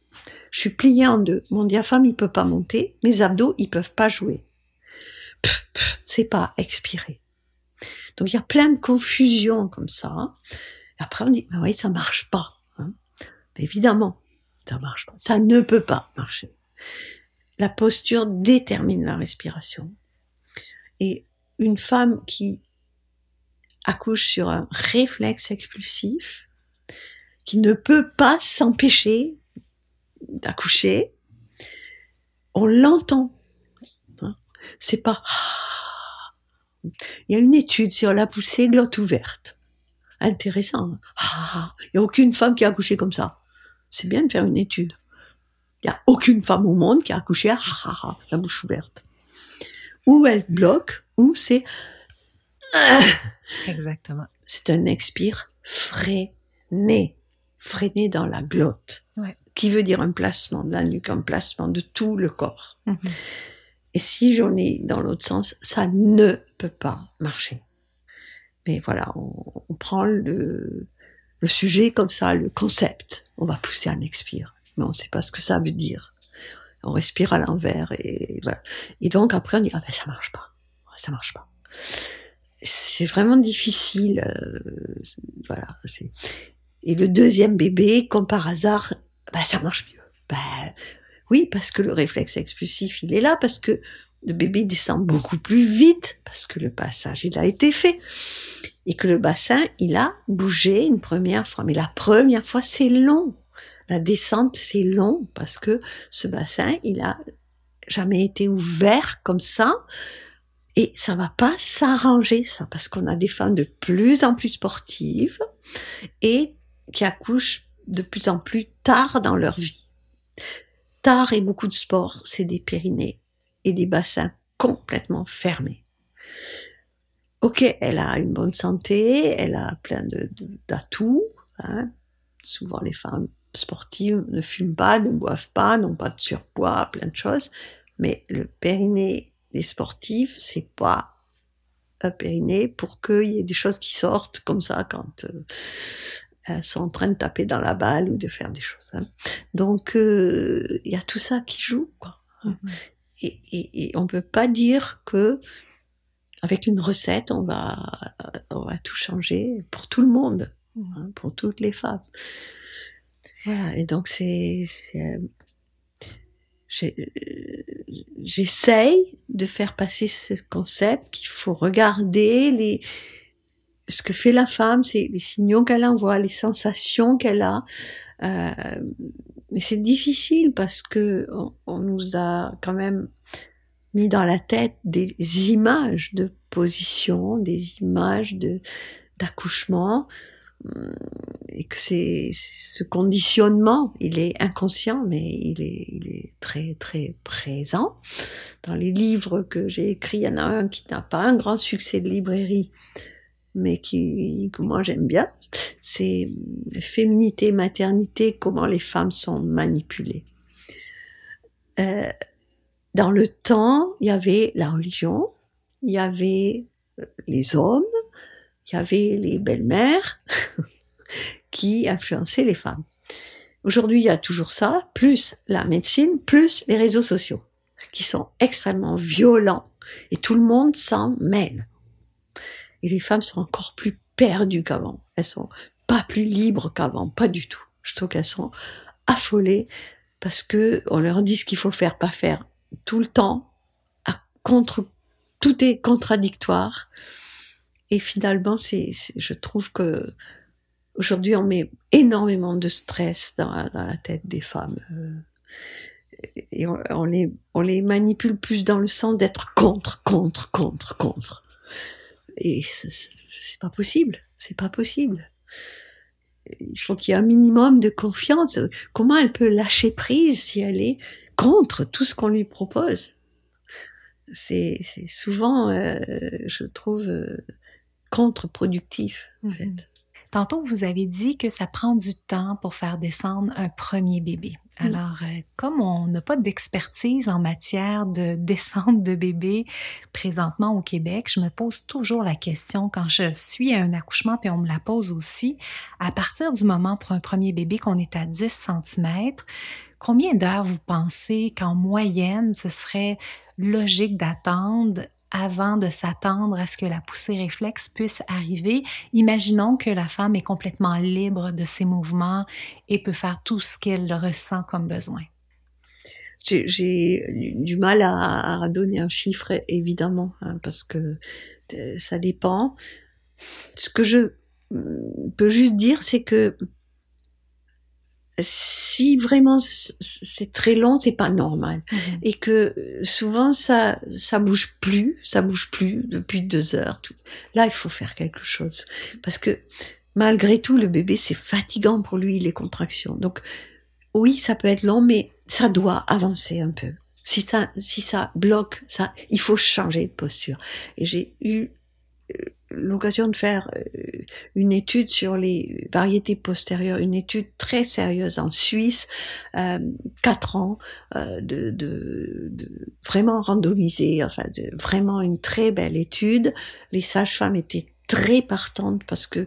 S3: Je suis pliée en deux. Mon diaphragme, il peut pas monter. Mes abdos, ils peuvent pas jouer. C'est pas expirer. Donc il y a plein de confusions comme ça. après on dit, oui, ça marche pas. Hein. évidemment, ça marche pas. Ça ne peut pas marcher. La posture détermine la respiration. Et une femme qui accouche sur un réflexe expulsif qui ne peut pas s'empêcher d'accoucher. On l'entend. Hein? C'est pas. Il y a une étude sur la poussée glotte ouverte. Intéressant. Hein? Il n'y a aucune femme qui a accouché comme ça. C'est bien de faire une étude. Il n'y a aucune femme au monde qui a accouché à la bouche ouverte. Ou elle bloque, ou c'est
S1: Exactement.
S3: C'est un expire freiné, freiné dans la glotte, qui veut dire un placement de la nuque, un placement de tout le corps. Mhm. Et si j'en ai dans l'autre sens, ça ne peut pas marcher. Mais voilà, on, prend le, le sujet comme ça, le concept. On va pousser un expire, mais on ne sait pas ce que ça veut dire. On respire à l'envers et voilà. Et donc après on dit ah ben ça marche pas, ça marche pas c'est vraiment difficile. Euh, voilà. Et le deuxième bébé, comme par hasard, bah, ça marche mieux. Bah, oui, parce que le réflexe expulsif, il est là, parce que le bébé descend beaucoup plus vite, parce que le passage, il a été fait. Et que le bassin, il a bougé une première fois. Mais la première fois, c'est long. La descente, c'est long, parce que ce bassin, il a jamais été ouvert comme ça. Et ça va pas s'arranger, ça, parce qu'on a des femmes de plus en plus sportives et qui accouchent de plus en plus tard dans leur vie. Tard et beaucoup de sport, c'est des périnées et des bassins complètement fermés. Ok, elle a une bonne santé, elle a plein d'atouts. hein. Souvent, les femmes sportives ne fument pas, ne boivent pas, n'ont pas de surpoids, plein de choses. Mais le périnée des sportifs, c'est pas périnée pour qu'il y ait des choses qui sortent comme ça quand euh, elles sont en train de taper dans la balle ou de faire des choses. Hein. Donc euh, il y a tout ça qui joue. Quoi. Mhm. Et, et, et, on peut pas dire que avec une recette on va on va tout changer pour tout le monde, mhm. hein, pour toutes les femmes. Voilà. Et donc c'est j'essaye de faire passer ce concept qu'il faut regarder ce que fait la femme, c'est les signaux qu'elle envoie, les sensations qu'elle a. Euh, mais c'est difficile parce que on, nous a quand même mis dans la tête des images de position, des images de d'accouchement et que c'est ce conditionnement, il est inconscient, mais il est, il est très très présent. Dans les livres que j'ai écrits, il y en a un qui n'a pas un grand succès de librairie, mais qui que moi j'aime bien. C'est féminité, maternité, comment les femmes sont manipulées. Euh, dans le temps, il y avait la religion, il y avait les hommes, il y avait les belles-mères qui influençaient les femmes. Aujourd'hui, il y a toujours ça, plus la médecine, plus les réseaux sociaux, qui sont extrêmement violents, et tout le monde s'en mêle. Et les femmes sont encore plus perdues qu'avant. Elles sont pas plus libres qu'avant, pas du tout. Je trouve qu'elles sont affolées parce que on leur dit ce qu'il faut faire, pas faire tout le temps. Contre, tout est contradictoire. Et finalement, c'est, je trouve que aujourd'hui, on met énormément de stress dans, la tête des femmes. Euh, et on, les, on les manipule plus dans le sens d'être contre, contre, contre, contre. Et c'est pas possible. C'est pas possible. Il faut qu'il y ait un minimum de confiance. Comment elle peut lâcher prise si elle est contre tout ce qu'on lui propose? C'est souvent, euh, je trouve, euh, contre-productif, en mhm.
S1: Tantôt, vous avez dit que ça prend du temps pour faire descendre un premier bébé. Alors, euh, comme on n'a pas d'expertise en matière de descente de bébé présentement au Québec, je me pose toujours la question quand je suis à un accouchement, puis on me la pose aussi, à partir du moment pour un premier bébé qu'on est à 10 cm, combien d'heures vous pensez qu'en moyenne, ce serait logique d'attendre avant de s'attendre à ce que la poussée réflexe puisse arriver. Imaginons que la femme est complètement libre de ses mouvements et peut faire tout ce qu'elle ressent comme besoin.
S3: J'ai du mal à, donner un chiffre, évidemment, hein, parce que euh, ça dépend. Ce que je mm, peux juste dire, c'est que si vraiment c'est très long, c'est pas normal. Mhm. Et que souvent ça ça bouge plus, ça bouge plus depuis deux heures. Tout. Là, il faut faire quelque chose parce que malgré tout, le bébé c'est fatigant pour lui les contractions. Donc oui, ça peut être long, mais ça doit avancer un peu. Si ça si ça bloque, ça il faut changer de posture. Et j'ai eu euh, l'occasion de faire euh, une étude sur les variétés postérieures, une étude très sérieuse en Suisse, euh, quatre ans euh, de, vraiment randomisée, enfin vraiment une très belle étude. Les sages-femmes étaient très partantes parce que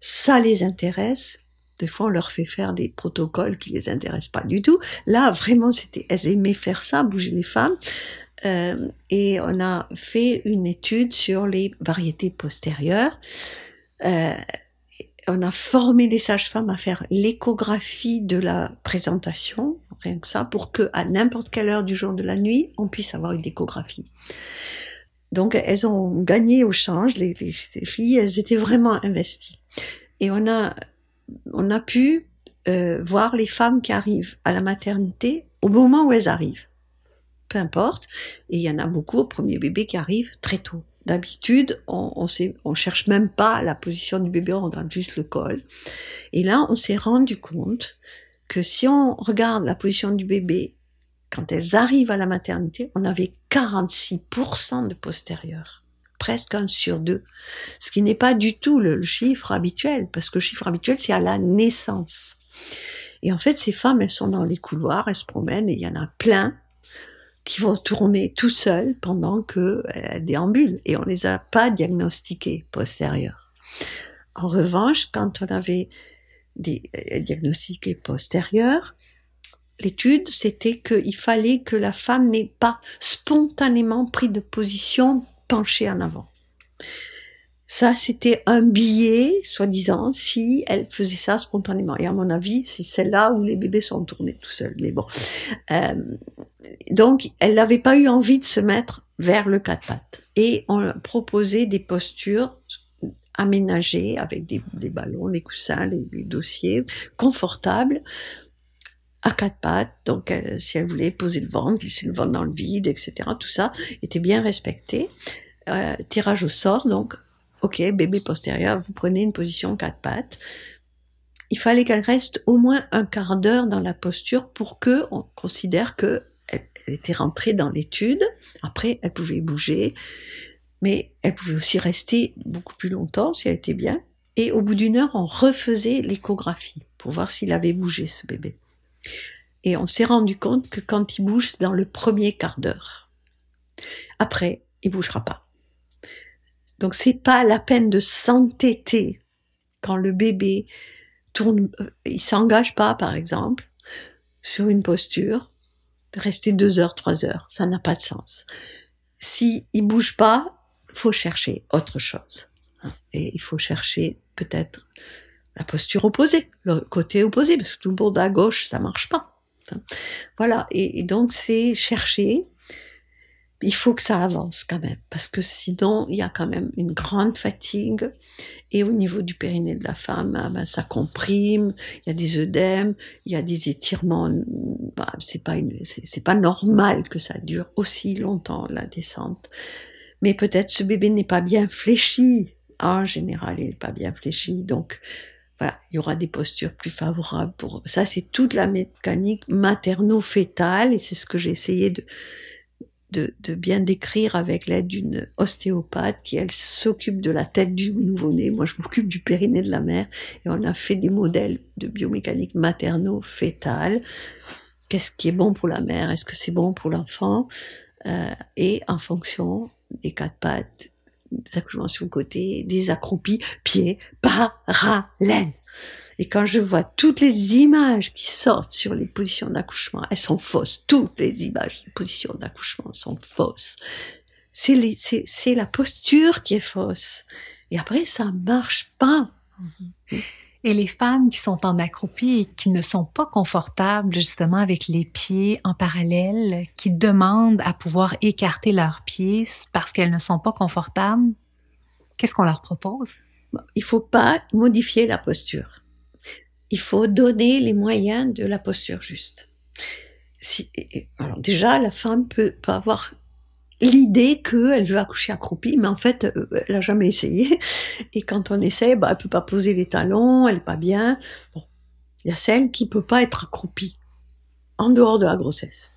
S3: ça les intéresse. Des fois, on leur fait faire des protocoles qui les intéressent pas du tout. Là, vraiment, c'était, elles aimaient faire ça, bouger les femmes. Euh, et on a fait une étude sur les variétés postérieures. Euh, on a formé les sages-femmes à faire l'échographie de la présentation, rien que ça, pour que à n'importe quelle heure du jour de la nuit, on puisse avoir une échographie. Donc elles ont gagné au change, les, les, filles, elles étaient vraiment investies. Et on a, on a pu euh, voir les femmes qui arrivent à la maternité au moment où elles arrivent peu importe. Et il y en a beaucoup au premier bébé qui arrive très tôt. D'habitude, on, on cherche même pas la position du bébé, on regarde juste le col. Et là, on s'est rendu compte que si on regarde la position du bébé quand elles arrivent à la maternité, on avait 46% de postérieur. Presque un sur deux. Ce qui n'est pas du tout le, le chiffre habituel, parce que le chiffre habituel, c'est à la naissance. Et en fait, ces femmes, elles sont dans les couloirs, elles se promènent, et il y en a plein qui vont tourner tout seuls pendant qu'elles déambulent et on les a pas diagnostiqués postérieurs. En revanche, quand on avait des euh, diagnostiqués postérieurs, l'étude, c'était qu'il fallait que la femme n'ait pas spontanément pris de position penchée en avant. Ça, c'était un billet, soi-disant, si elle faisait ça spontanément. Et à mon avis, c'est celle-là où les bébés sont tournés tout seuls. Mais bon. Euh, donc, elle n'avait pas eu envie de se mettre vers le quatre pattes. Et on proposait des postures aménagées avec des, ballons, des coussins, des, dossiers confortables à quatre pattes. Donc, si elle voulait poser le ventre, glisser le ventre dans le vide, etc., tout ça était bien respecté. Euh, tirage au sort, donc Ok, bébé postérieur, vous prenez une position quatre pattes. Il fallait qu'elle reste au moins un quart d'heure dans la posture pour que on considère que elle, était rentrée dans l'étude. Après, elle pouvait bouger, mais elle pouvait aussi rester beaucoup plus longtemps si elle était bien. Et au bout d'une heure, on refaisait l'échographie pour voir s'il avait bougé ce bébé. Et on s'est rendu compte que quand il bouge, c'est dans le premier quart d'heure. Après, il bougera pas. Donc c'est pas la peine de s'entêter quand le bébé tourne, euh, il s'engage pas par exemple sur une posture, de rester deux heures, trois heures, ça n'a pas de sens. Si il bouge pas, faut chercher autre chose. Et il faut chercher peut-être la posture opposée, le côté opposé, parce que tout le monde à gauche, ça marche pas. Voilà. et donc c'est chercher il faut que ça avance quand même, parce que sinon, il y a quand même une grande fatigue. Et au niveau du périnée de la femme, ah ben, ça comprime, il y a des œdèmes, il y a des étirements. Bah, c'est pas c'est pas normal que ça dure aussi longtemps la descente. Mais peut-être ce bébé n'est pas bien fléchi. En général, il n'est pas bien fléchi, donc voilà, il y aura des postures plus favorables pour ça. C'est toute la mécanique materno-fétale et c'est ce que j'ai essayé de de, bien décrire avec l'aide d'une ostéopathe qui, elle, s'occupe de la tête du nouveau-né. Moi, je m'occupe du périnée de la mère. Et on a fait des modèles de biomécanique materno-fétale. Qu'est-ce qui est bon pour la mère? Est-ce que c'est bon pour l'enfant? Euh, Et en fonction des quatre pattes, des accouchements sur le côté, des accroupis, pieds parallèles. Et quand je vois toutes les images qui sortent sur les positions d'accouchement, elles sont fausses. Toutes les images de positions d'accouchement sont fausses. C'est la posture qui est fausse. Et après, ça marche pas.
S1: Et les femmes qui sont en accroupie et qui ne sont pas confortables justement avec les pieds en parallèle, qui demandent à pouvoir écarter leurs pieds parce qu'elles ne sont pas confortables, qu'est-ce qu'on leur propose?
S3: Il faut pas modifier la posture il faut donner les moyens de la posture juste. Si, alors déjà, la femme peut, avoir l'idée qu'elle veut accoucher accroupie, mais en fait, euh, elle a jamais essayé. Et quand on essaie, bah, elle peut pas poser les talons, elle est pas bien. Bon, il y a celle qui peut pas être accroupie en dehors de la grossesse.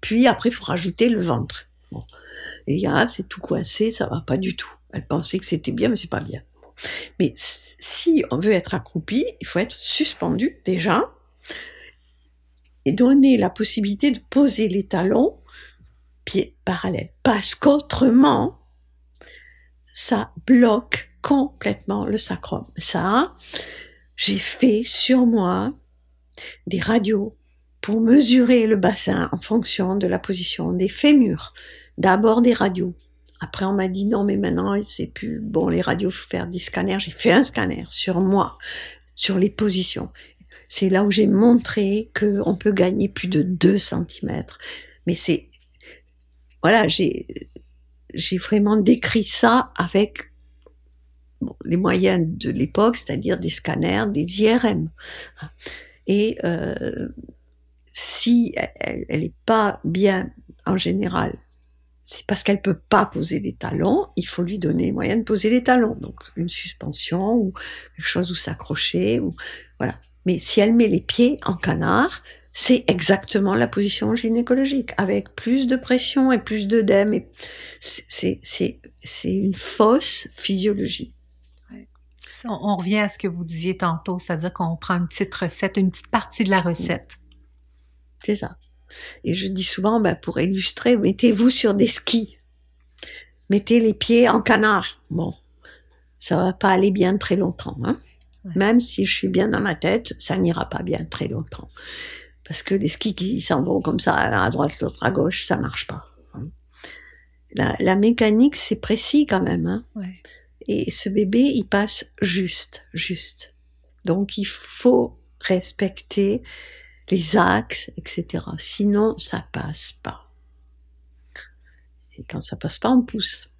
S3: Puis après, il faut rajouter le ventre. Bon. Et il y a, c'est tout coincé, ça va pas du tout. Elle pensait que c'était bien, mais c'est pas bien. Mais si on veut être accroupi, il faut être suspendu déjà et donner la possibilité de poser les talons pieds parallèles. Parce qu'autrement, ça bloque complètement le sacrum. Ça, j'ai fait sur moi des radios pour mesurer le bassin en fonction de la position des fémurs. D'abord des radios, après, on m'a dit non, mais maintenant, c'est plus bon, les radios, faut faire des scanners. J'ai fait un scanner sur moi, sur les positions. C'est là où j'ai montré qu'on peut gagner plus de 2 cm. Mais c'est, voilà, j'ai, j'ai vraiment décrit ça avec les moyens de l'époque, c'est-à-dire des scanners, des IRM. Et euh, si elle n'est pas bien en général c'est parce qu'elle peut pas poser les talons, il faut lui donner moyen de poser les talons. Donc une suspension ou quelque chose où s'accrocher ou voilà. Mais si elle met les pieds en canard, c'est exactement la position gynécologique avec plus de pression et plus d'œdème. C'est c'est c'est une fausse physiologie.
S1: On, revient à ce que vous disiez tantôt, c'est-à-dire qu'on prend une petite recette, une petite partie de la recette.
S3: C'est ça. Et je dis souvent, ben, pour illustrer, mettez-vous sur des skis. Mettez les pieds en canard. Bon, ça va pas aller bien très longtemps. Hein. Même si je suis bien dans ma tête, ça n'ira pas bien très longtemps. Parce que les skis qui s'en vont comme ça, à droite, l'autre à gauche, ça marche pas. Hein. La, la mécanique, c'est précis quand même. Hein.
S1: Ouais.
S3: Et ce bébé, il passe juste, juste. Donc il faut respecter les axes, etc. Sinon, ça passe pas. Et quand ça passe pas, on pousse.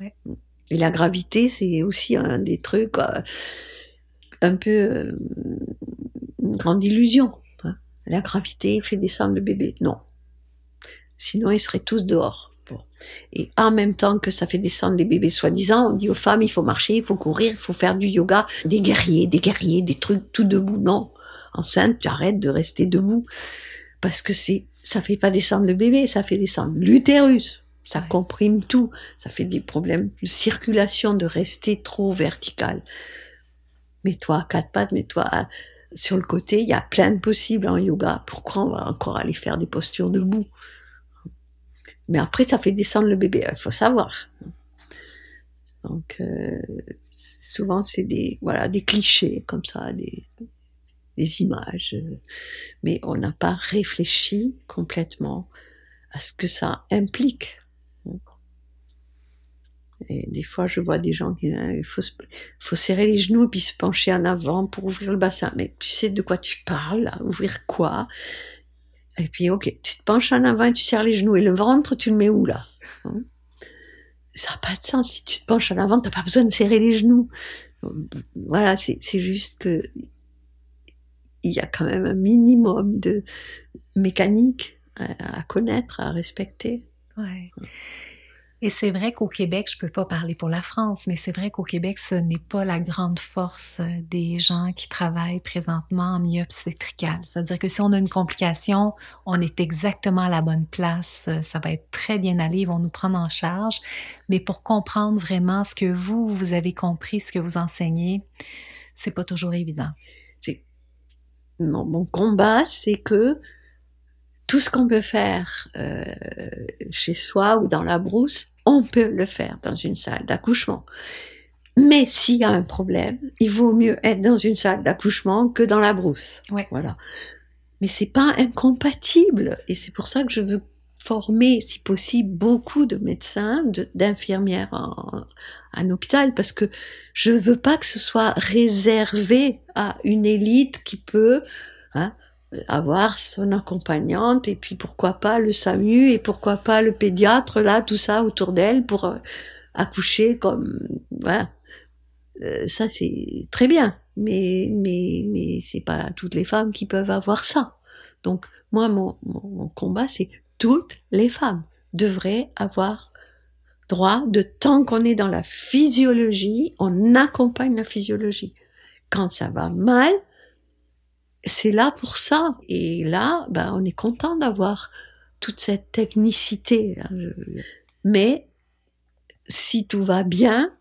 S1: Ouais.
S3: Et la gravité, c'est aussi un des trucs euh, un peu euh, une grande illusion. hein. La gravité fait descendre le bébé. Non. Sinon, ils seraient tous dehors. Bon. Et en même temps que ça fait descendre les bébés, soi-disant, on dit aux femmes, il faut marcher, il faut courir, il faut faire du yoga, des guerriers, des guerriers, des trucs tout debout. Non. Enceinte, tu arrêtes de rester debout. Parce que c'est, ça fait pas descendre le bébé, ça fait descendre l'utérus. Ça
S1: Ouais.
S3: comprime tout. Ça fait des problèmes de circulation, de rester trop vertical. Mets-toi à quatre pattes, mets-toi à- sur le côté. Il y a plein de possibles en yoga. Pourquoi on va encore aller faire des postures debout? Mais après, ça fait descendre le bébé. Il faut savoir. Donc, euh, souvent, c'est des, voilà, des clichés comme ça, des, des images. euh, Mais on n'a pas réfléchi complètement à ce que ça implique. Et des fois, je vois des gens qui euh, il faut, se- faut serrer les genoux puis se pencher en avant pour ouvrir le bassin. Mais tu sais de quoi tu parles, ouvrir quoi? Et puis, ok, tu te penches en avant et tu serres les genoux. Et le ventre, tu le mets où, là? Hein? Ça n'a pas de sens. Si tu te penches en avant, t'as pas besoin de serrer les genoux. Voilà, c'est juste que il y a quand même un minimum de mécanique à, connaître, à respecter.
S1: Ouais. Et c'est vrai qu'au Québec, je peux pas parler pour la France, mais c'est vrai qu'au Québec, ce n'est pas la grande force euh, des gens qui travaillent présentement en milieu obstétrical. C'est-à-dire que si on a une complication, on est exactement à la bonne place, euh, ça va être très bien allé, ils vont nous prendre en charge. Mais pour comprendre vraiment ce que vous, vous avez compris, ce que vous enseignez, c'est pas toujours évident.
S3: Mon, mon combat, c'est que tout ce qu'on peut faire euh, chez soi ou dans la brousse, on peut le faire dans une salle d'accouchement. Mais s'il y a un problème, il vaut mieux être dans une salle d'accouchement que dans la brousse.
S1: Ouais.
S3: Voilà. Mais c'est pas incompatible. Et c'est pour ça que je veux former, si possible, beaucoup de médecins, de- d'infirmières en, hôpital, parce que je veux pas que ce soit réservé à une élite qui peut hein, avoir son accompagnante et puis pourquoi pas le SAMU et pourquoi pas le pédiatre là, tout ça autour d'elle pour euh, accoucher comme voilà. Euh, ça c'est très bien, mais mais mais pas toutes les femmes qui peuvent avoir ça. Donc moi mon combat c'est toutes les femmes devraient avoir droit de tant qu'on est dans la physiologie, on accompagne la physiologie. Quand ça va mal, c'est là pour ça. Et là, ben, on est content d'avoir toute cette technicité. Je- Mais si tout va bien,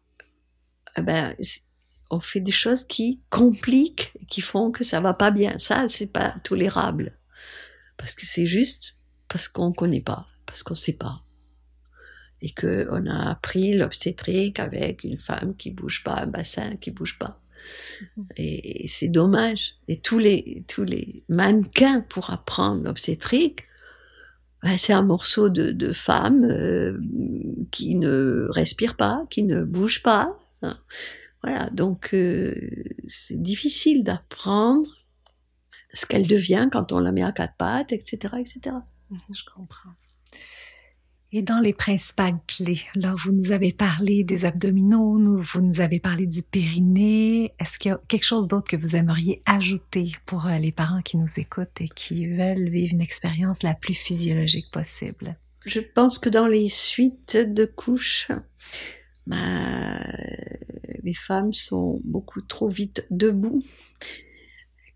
S3: eh ben, on fait des choses qui compliquent, qui font que ça va pas bien. Ça, c'est pas tolérable. Parce que c'est juste parce qu'on connaît pas, parce qu'on sait pas. Et que on a appris l'obstétrique avec une femme qui bouge pas, un bassin qui bouge pas. Et, et c'est dommage. Et tous les, tous les mannequins pour apprendre l'obstétrique, ben, c'est un morceau de, de femme euh, qui ne respire pas, qui ne bouge pas. hein. Voilà, donc euh, c'est difficile d'apprendre ce qu'elle devient quand on la met à quatre pattes, etc., etc.
S1: Je comprends. Et dans les principales clés, là, vous nous avez parlé des abdominaux, vous nous avez parlé du périnée. Est-ce qu'il y a quelque chose d'autre que vous aimeriez ajouter pour euh, les parents qui nous écoutent et qui veulent vivre une expérience la plus physiologique possible?
S3: Je pense que dans les suites de couches, ben, les femmes sont beaucoup trop vite debout,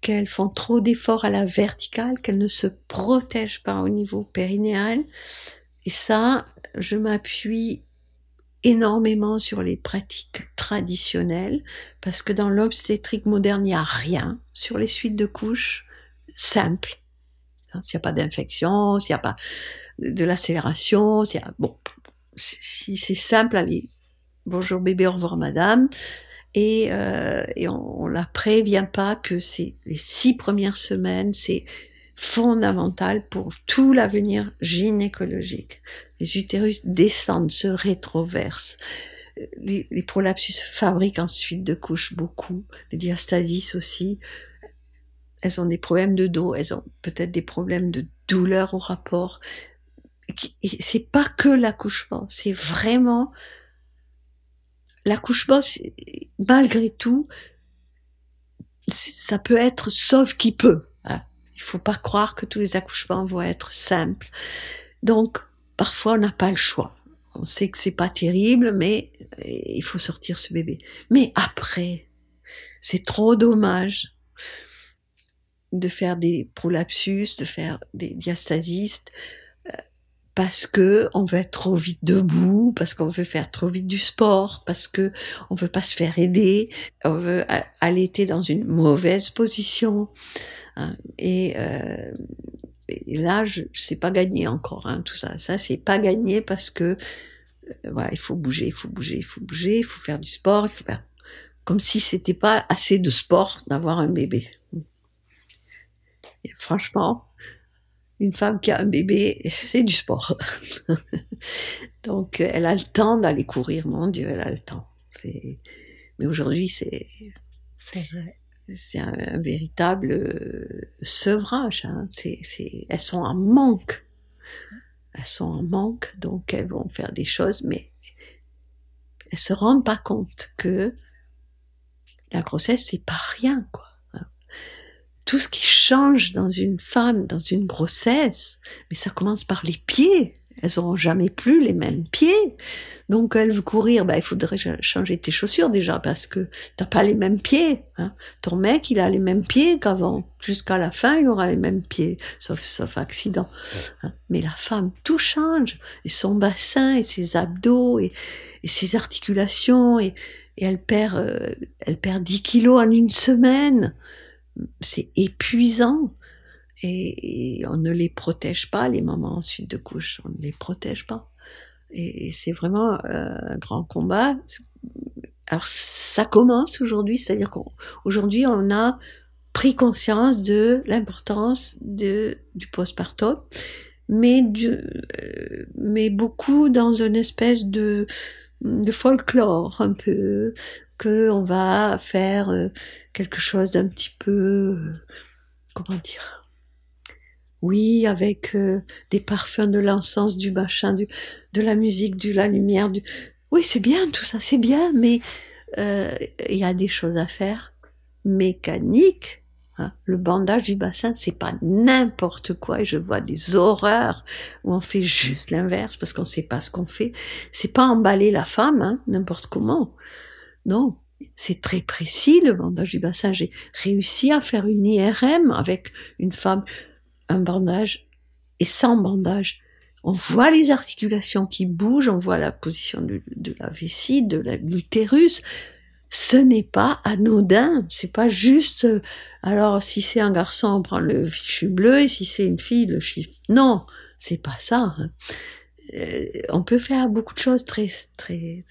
S3: qu'elles font trop d'efforts à la verticale, qu'elles ne se protègent pas au niveau périnéal. Et ça, je m'appuie énormément sur les pratiques traditionnelles, parce que dans l'obstétrique moderne, il n'y a rien sur les suites de couches simples, Hein, s'il n'y a pas d'infection, s'il n'y a pas de l'accélération, bon, si c'est simple, allez, bonjour bébé, au revoir madame, et, euh, et on, on la prévient pas que c'est les six premières semaines, c'est fondamental pour tout l'avenir gynécologique. Les utérus descendent, se rétroversent. Les, les prolapsus fabriquent ensuite de couches beaucoup, les diastasis aussi. Elles ont des problèmes de dos, elles ont peut-être des problèmes de douleur au rapport. C'est pas que l'accouchement, c'est vraiment l'accouchement, malgré tout, ça peut être sauf qui peut. Hein. Il faut pas croire que tous les accouchements vont être simples. Donc, parfois, on n'a pas le choix. On sait que c'est pas terrible, mais il faut sortir ce bébé. Mais après, c'est trop dommage de faire des prolapsus, de faire des diastasistes, parce que on veut être trop vite debout, parce qu'on veut faire trop vite du sport, parce que on veut pas se faire aider, on veut allaiter dans une mauvaise position. Hein. Et, euh, et, là, je, sais pas gagner encore hein, tout ça. Ça, c'est pas gagné parce que euh, voilà, il faut bouger, il faut bouger, il faut bouger, il faut faire du sport, il faut faire comme si c'était pas assez de sport d'avoir un bébé. Et franchement, une femme qui a un bébé, c'est du sport. Donc, elle a le temps d'aller courir, mon Dieu, elle a le temps. Mais aujourd'hui, c'est c'est un, véritable euh, sevrage. Hein. elles sont en manque. Elles sont en manque, donc elles vont faire des choses, mais elles se rendent pas compte que la grossesse, c'est pas rien, quoi tout ce qui change dans une femme, dans une grossesse, mais ça commence par les pieds. Elles auront jamais plus les mêmes pieds. Donc, elle veut courir, ben, il faudrait changer tes chaussures déjà parce que t'as pas les mêmes pieds. Hein. Ton mec, il a les mêmes pieds qu'avant. Jusqu'à la fin, il aura les mêmes pieds, sauf, sauf accident. Hein. Mais la femme, tout change. Et son bassin, et ses abdos, et, ses articulations, et, elle perd, euh, elle perd 10 kilos en une semaine c'est épuisant. Et, on ne les protège pas, les mamans ensuite de couche, on ne les protège pas. Et, c'est vraiment euh, un grand combat. Alors ça commence aujourd'hui, c'est-à-dire qu'aujourd'hui on a pris conscience de l'importance du postpartum, mais, euh, mais beaucoup dans une espèce de folklore un peu, que on va faire euh, quelque chose d'un petit peu, euh, comment dire, oui, avec euh, des parfums, de l'encens, du machin, du, de la musique, de la lumière, oui, c'est bien tout ça, c'est bien, mais il y a des choses à faire mécaniques. Hein. Le bandage du bassin, c'est pas n'importe quoi et je vois des horreurs où on fait juste l'inverse parce qu'on sait pas ce qu'on fait. C'est pas emballer la femme, hein, n'importe comment. Non, c'est très précis le bandage du bassin. J'ai réussi à faire une IRM avec une femme, un bandage et sans bandage. On voit les articulations qui bougent, on voit la position de, la vessie, de l'utérus. Ce n'est pas anodin, c'est pas juste. Euh, alors si c'est un garçon, on prend le fichu bleu et si c'est une fille, le chiffre. Non, c'est pas ça. Hein. Euh, on peut faire beaucoup de choses très très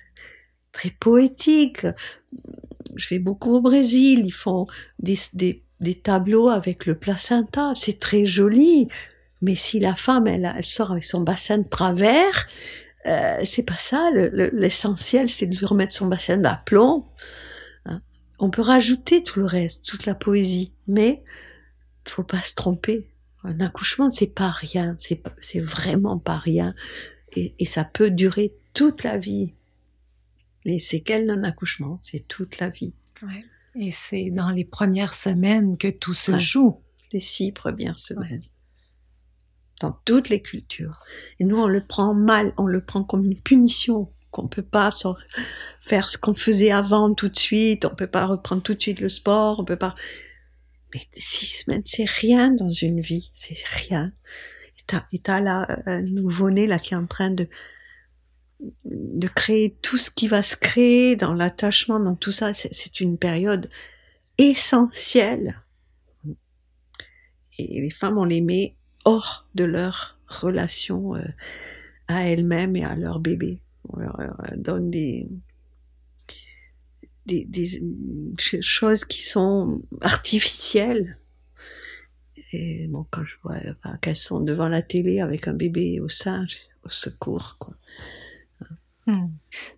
S3: très poétique. Je vais beaucoup au Brésil, ils font des, des, des tableaux avec le placenta, c'est très joli. Mais si la femme, elle, elle sort avec son bassin de travers, euh, c'est pas ça. L'essentiel, c'est de lui remettre son bassin d'aplomb. Hein. On peut rajouter tout le reste, toute la poésie, mais faut pas se tromper. Un accouchement, c'est pas rien, c'est vraiment pas rien, et, et ça peut durer toute la vie les séquelles d'un accouchement, c'est toute la vie.
S1: Ouais. Et c'est dans les premières semaines que tout se joue.
S3: Les six premières semaines. Dans toutes les cultures. Et nous, on le prend mal, on le prend comme une punition, qu'on peut pas faire ce qu'on faisait avant tout de suite, on peut pas reprendre tout de suite le sport, on peut pas. Mais six semaines, c'est rien dans une vie, c'est rien. Et t'as là un nouveau-né là qui est en train de de créer tout ce qui va se créer dans l'attachement, dans tout ça, c'est une période essentielle. Et les femmes, on les met hors de leur relation euh, à elles-mêmes et à leur bébé. On leur euh, donne des, des, choses qui sont artificielles. Et bon, quand je vois qu'elles sont devant la télé avec un bébé au sein, au secours, quoi.
S1: Hmm.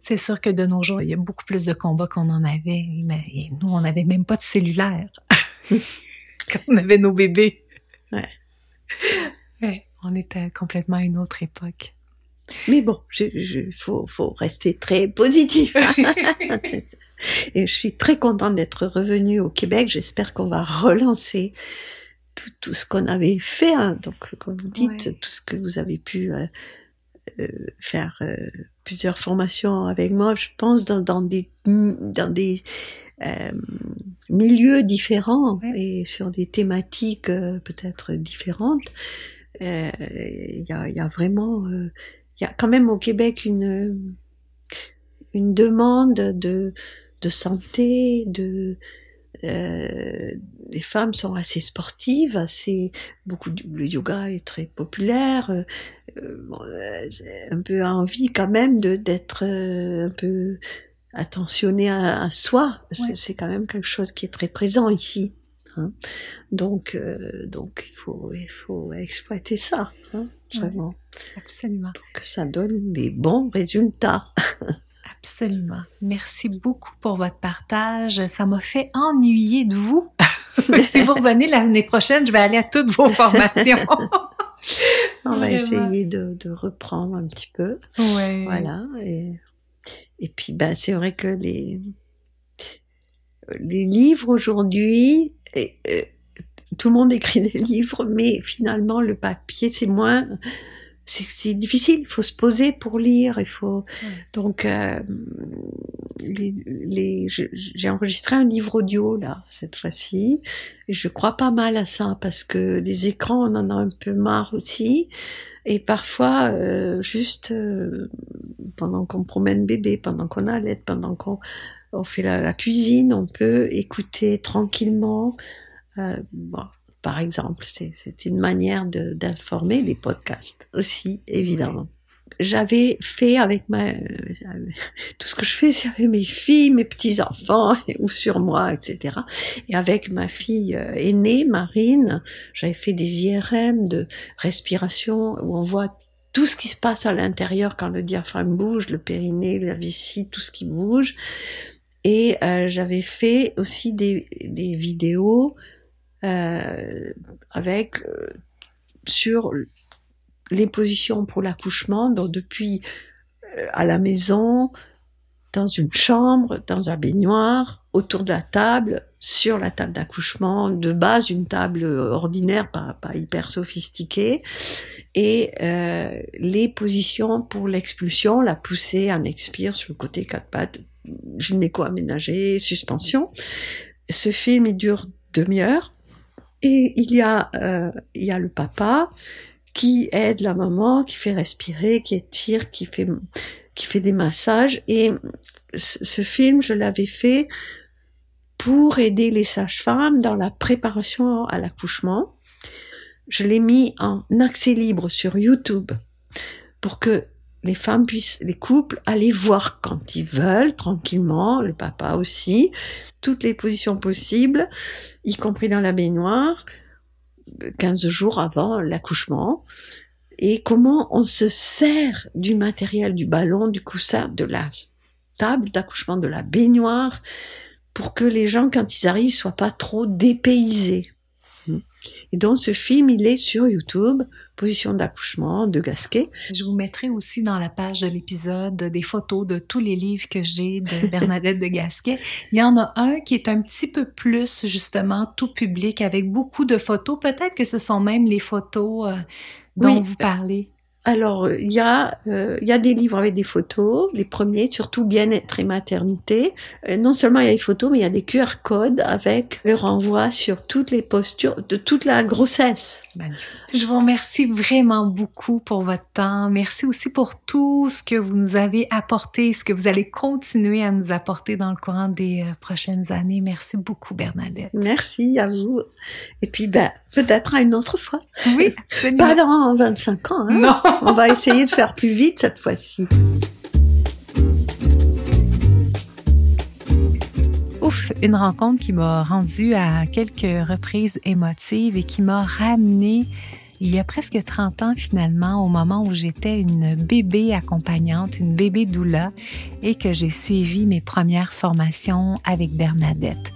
S1: C'est sûr que de nos jours, il y a beaucoup plus de combats qu'on en avait. Mais nous, on n'avait même pas de cellulaire quand on avait nos bébés.
S3: Ouais.
S1: ouais on était complètement à une autre époque.
S3: Mais bon, il faut, faut, rester très positif. Et je suis très contente d'être revenue au Québec. J'espère qu'on va relancer tout, tout ce qu'on avait fait. Hein. Donc, comme vous dites, tout ce que vous avez pu euh, faire euh, plusieurs formations avec moi, je pense, dans, dans des, dans des euh, milieux différents et sur des thématiques euh, peut-être différentes. Euh, il y, a, y, a, vraiment, il y a quand même au Québec une une demande de de santé, de euh, les femmes sont assez sportives, assez beaucoup le yoga est très populaire, euh, un peu envie quand même de d'être un peu attentionné à, à soi. C'est quand même quelque chose qui est très présent ici. Hein. Donc, euh, donc il faut, il faut exploiter ça, hein, vraiment.
S1: absolument.
S3: Pour que ça donne des bons résultats.
S1: absolument. Merci beaucoup pour votre partage. Ça m'a fait ennuyer de vous. si vous revenez l'année prochaine, je vais aller à toutes vos formations.
S3: On va essayer de, de, reprendre un petit peu.
S1: Ouais.
S3: Voilà. Et et puis, ben, c'est vrai que les, les livres aujourd'hui, euh, tout le monde écrit des livres, mais finalement, le papier, c'est moins, c'est difficile. Il faut se poser pour lire. Il faut donc euh, les, les j'ai enregistré un livre audio là cette fois-ci et je crois pas mal à ça parce que les écrans on en a un peu marre aussi et parfois euh, juste euh, pendant qu'on promène bébé, pendant qu'on allait, pendant qu'on on fait la, cuisine, on peut écouter tranquillement. Euh, bon, par exemple, c'est une manière d'informer les podcasts aussi, évidemment. J'avais fait avec ma tout ce que je fais, c'est avec mes filles, mes petits enfants ou sur moi, etc. Et avec ma fille euh, aînée, Marine, j'avais fait des IRM de respiration où on voit tout ce qui se passe à l'intérieur quand le diaphragme bouge, le périnée, la vessie, tout ce qui bouge. Et euh, j'avais fait aussi des, des vidéos euh, avec euh, sur les positions pour l'accouchement, donc depuis euh, à la maison, dans une chambre, dans un baignoire, autour de la table, sur la table d'accouchement, de base une table ordinaire, pas, hyper sophistiquée, et euh, les positions pour l'expulsion, la poussée, un expire sur le côté quatre pattes, gynéco-aménagé, suspension. Ce film, il dure demi-heure, et il y a, euh, il y a le papa qui aide la maman, qui fait respirer, qui étire, qui fait, qui fait des massages. Et ce, film, je l'avais fait pour aider les sages-femmes dans la préparation à l'accouchement. Je l'ai mis en accès libre sur YouTube pour que les femmes puissent, les couples, aller voir quand ils veulent, tranquillement, le papa aussi, toutes les positions possibles, y compris dans la baignoire, 15 jours avant l'accouchement et comment on se sert du matériel du ballon, du coussin, de la table d'accouchement, de la baignoire, pour que les gens, quand ils arrivent, soient pas trop dépaysés. Et donc, ce film, il est sur YouTube, position d'accouchement de Gasquet.
S1: Je vous mettrai aussi dans la page de l'épisode des photos de tous les livres que j'ai de Bernadette de Gasquet. Il y en a un qui est un petit peu plus, justement, tout public, avec beaucoup de photos. Peut-être que ce sont même les photos euh, dont vous parlez.
S3: Alors, il y, a, euh, il y a des livres avec des photos, les premiers, surtout bien-être et maternité. Euh, non seulement il y a des photos, mais il y a des QR codes avec le renvoi sur toutes les postures de toute la grossesse.
S1: Je vous remercie vraiment beaucoup pour votre temps. Merci aussi pour tout ce que vous nous avez apporté, ce que vous allez continuer à nous apporter dans le courant des euh, prochaines années. Merci beaucoup, Bernadette.
S3: Merci à vous. Et puis, ben, peut-être à une autre fois.
S1: Oui,
S3: Pas dans 25 ans. Hein?
S1: Non.
S3: On va essayer de faire plus vite cette fois-ci.
S1: Une rencontre qui m'a rendue à quelques reprises émotives et qui m'a ramené il y a presque 30 ans finalement, au moment où j'étais une bébé accompagnante, une bébé doula, et que j'ai suivi mes premières formations avec Bernadette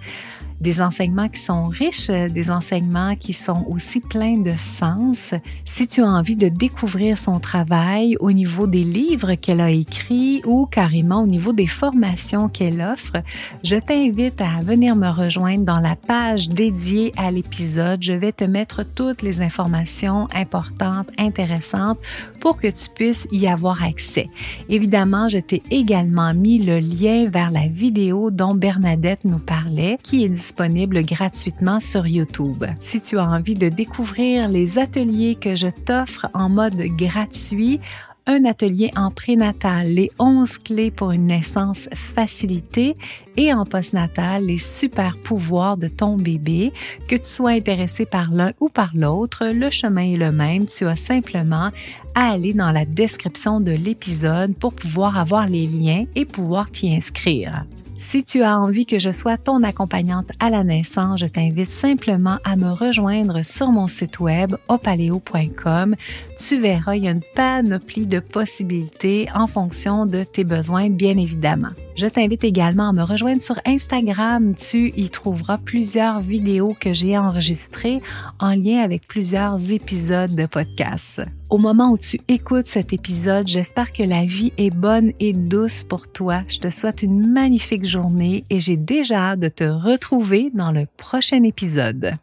S1: des enseignements qui sont riches, euh, des enseignements qui sont aussi pleins de sens. Si tu as envie de découvrir son travail au niveau des livres qu'elle a écrits ou carrément au niveau des formations qu'elle offre, je t'invite à venir me rejoindre dans la page dédiée à l'épisode. Je vais te mettre toutes les informations importantes, intéressantes pour que tu puisses y avoir accès. Évidemment, je t'ai également mis le lien vers la vidéo dont Bernadette nous parlait, qui est disponible gratuitement sur YouTube. Si tu as envie de découvrir les ateliers que je t'offre en mode gratuit, un atelier en prénatal, les 11 clés pour une naissance facilitée et en postnatal, les super pouvoirs de ton bébé. Que tu sois intéressé par l'un ou par l'autre, le chemin est le même. Tu as simplement à aller dans la description de l'épisode pour pouvoir avoir les liens et pouvoir t'y inscrire. Si tu as envie que je sois ton accompagnante à la naissance, je t'invite simplement à me rejoindre sur mon site web opaleo.com. Tu verras, il y a une panoplie de possibilités en fonction de tes besoins, bien évidemment. Je t'invite également à me rejoindre sur Instagram. Tu y trouveras plusieurs vidéos que j'ai enregistrées en lien avec plusieurs épisodes de podcast. Au moment où tu écoutes cet épisode, j'espère que la vie est bonne et douce pour toi. Je te souhaite une magnifique journée et j'ai déjà hâte de te retrouver dans le prochain épisode.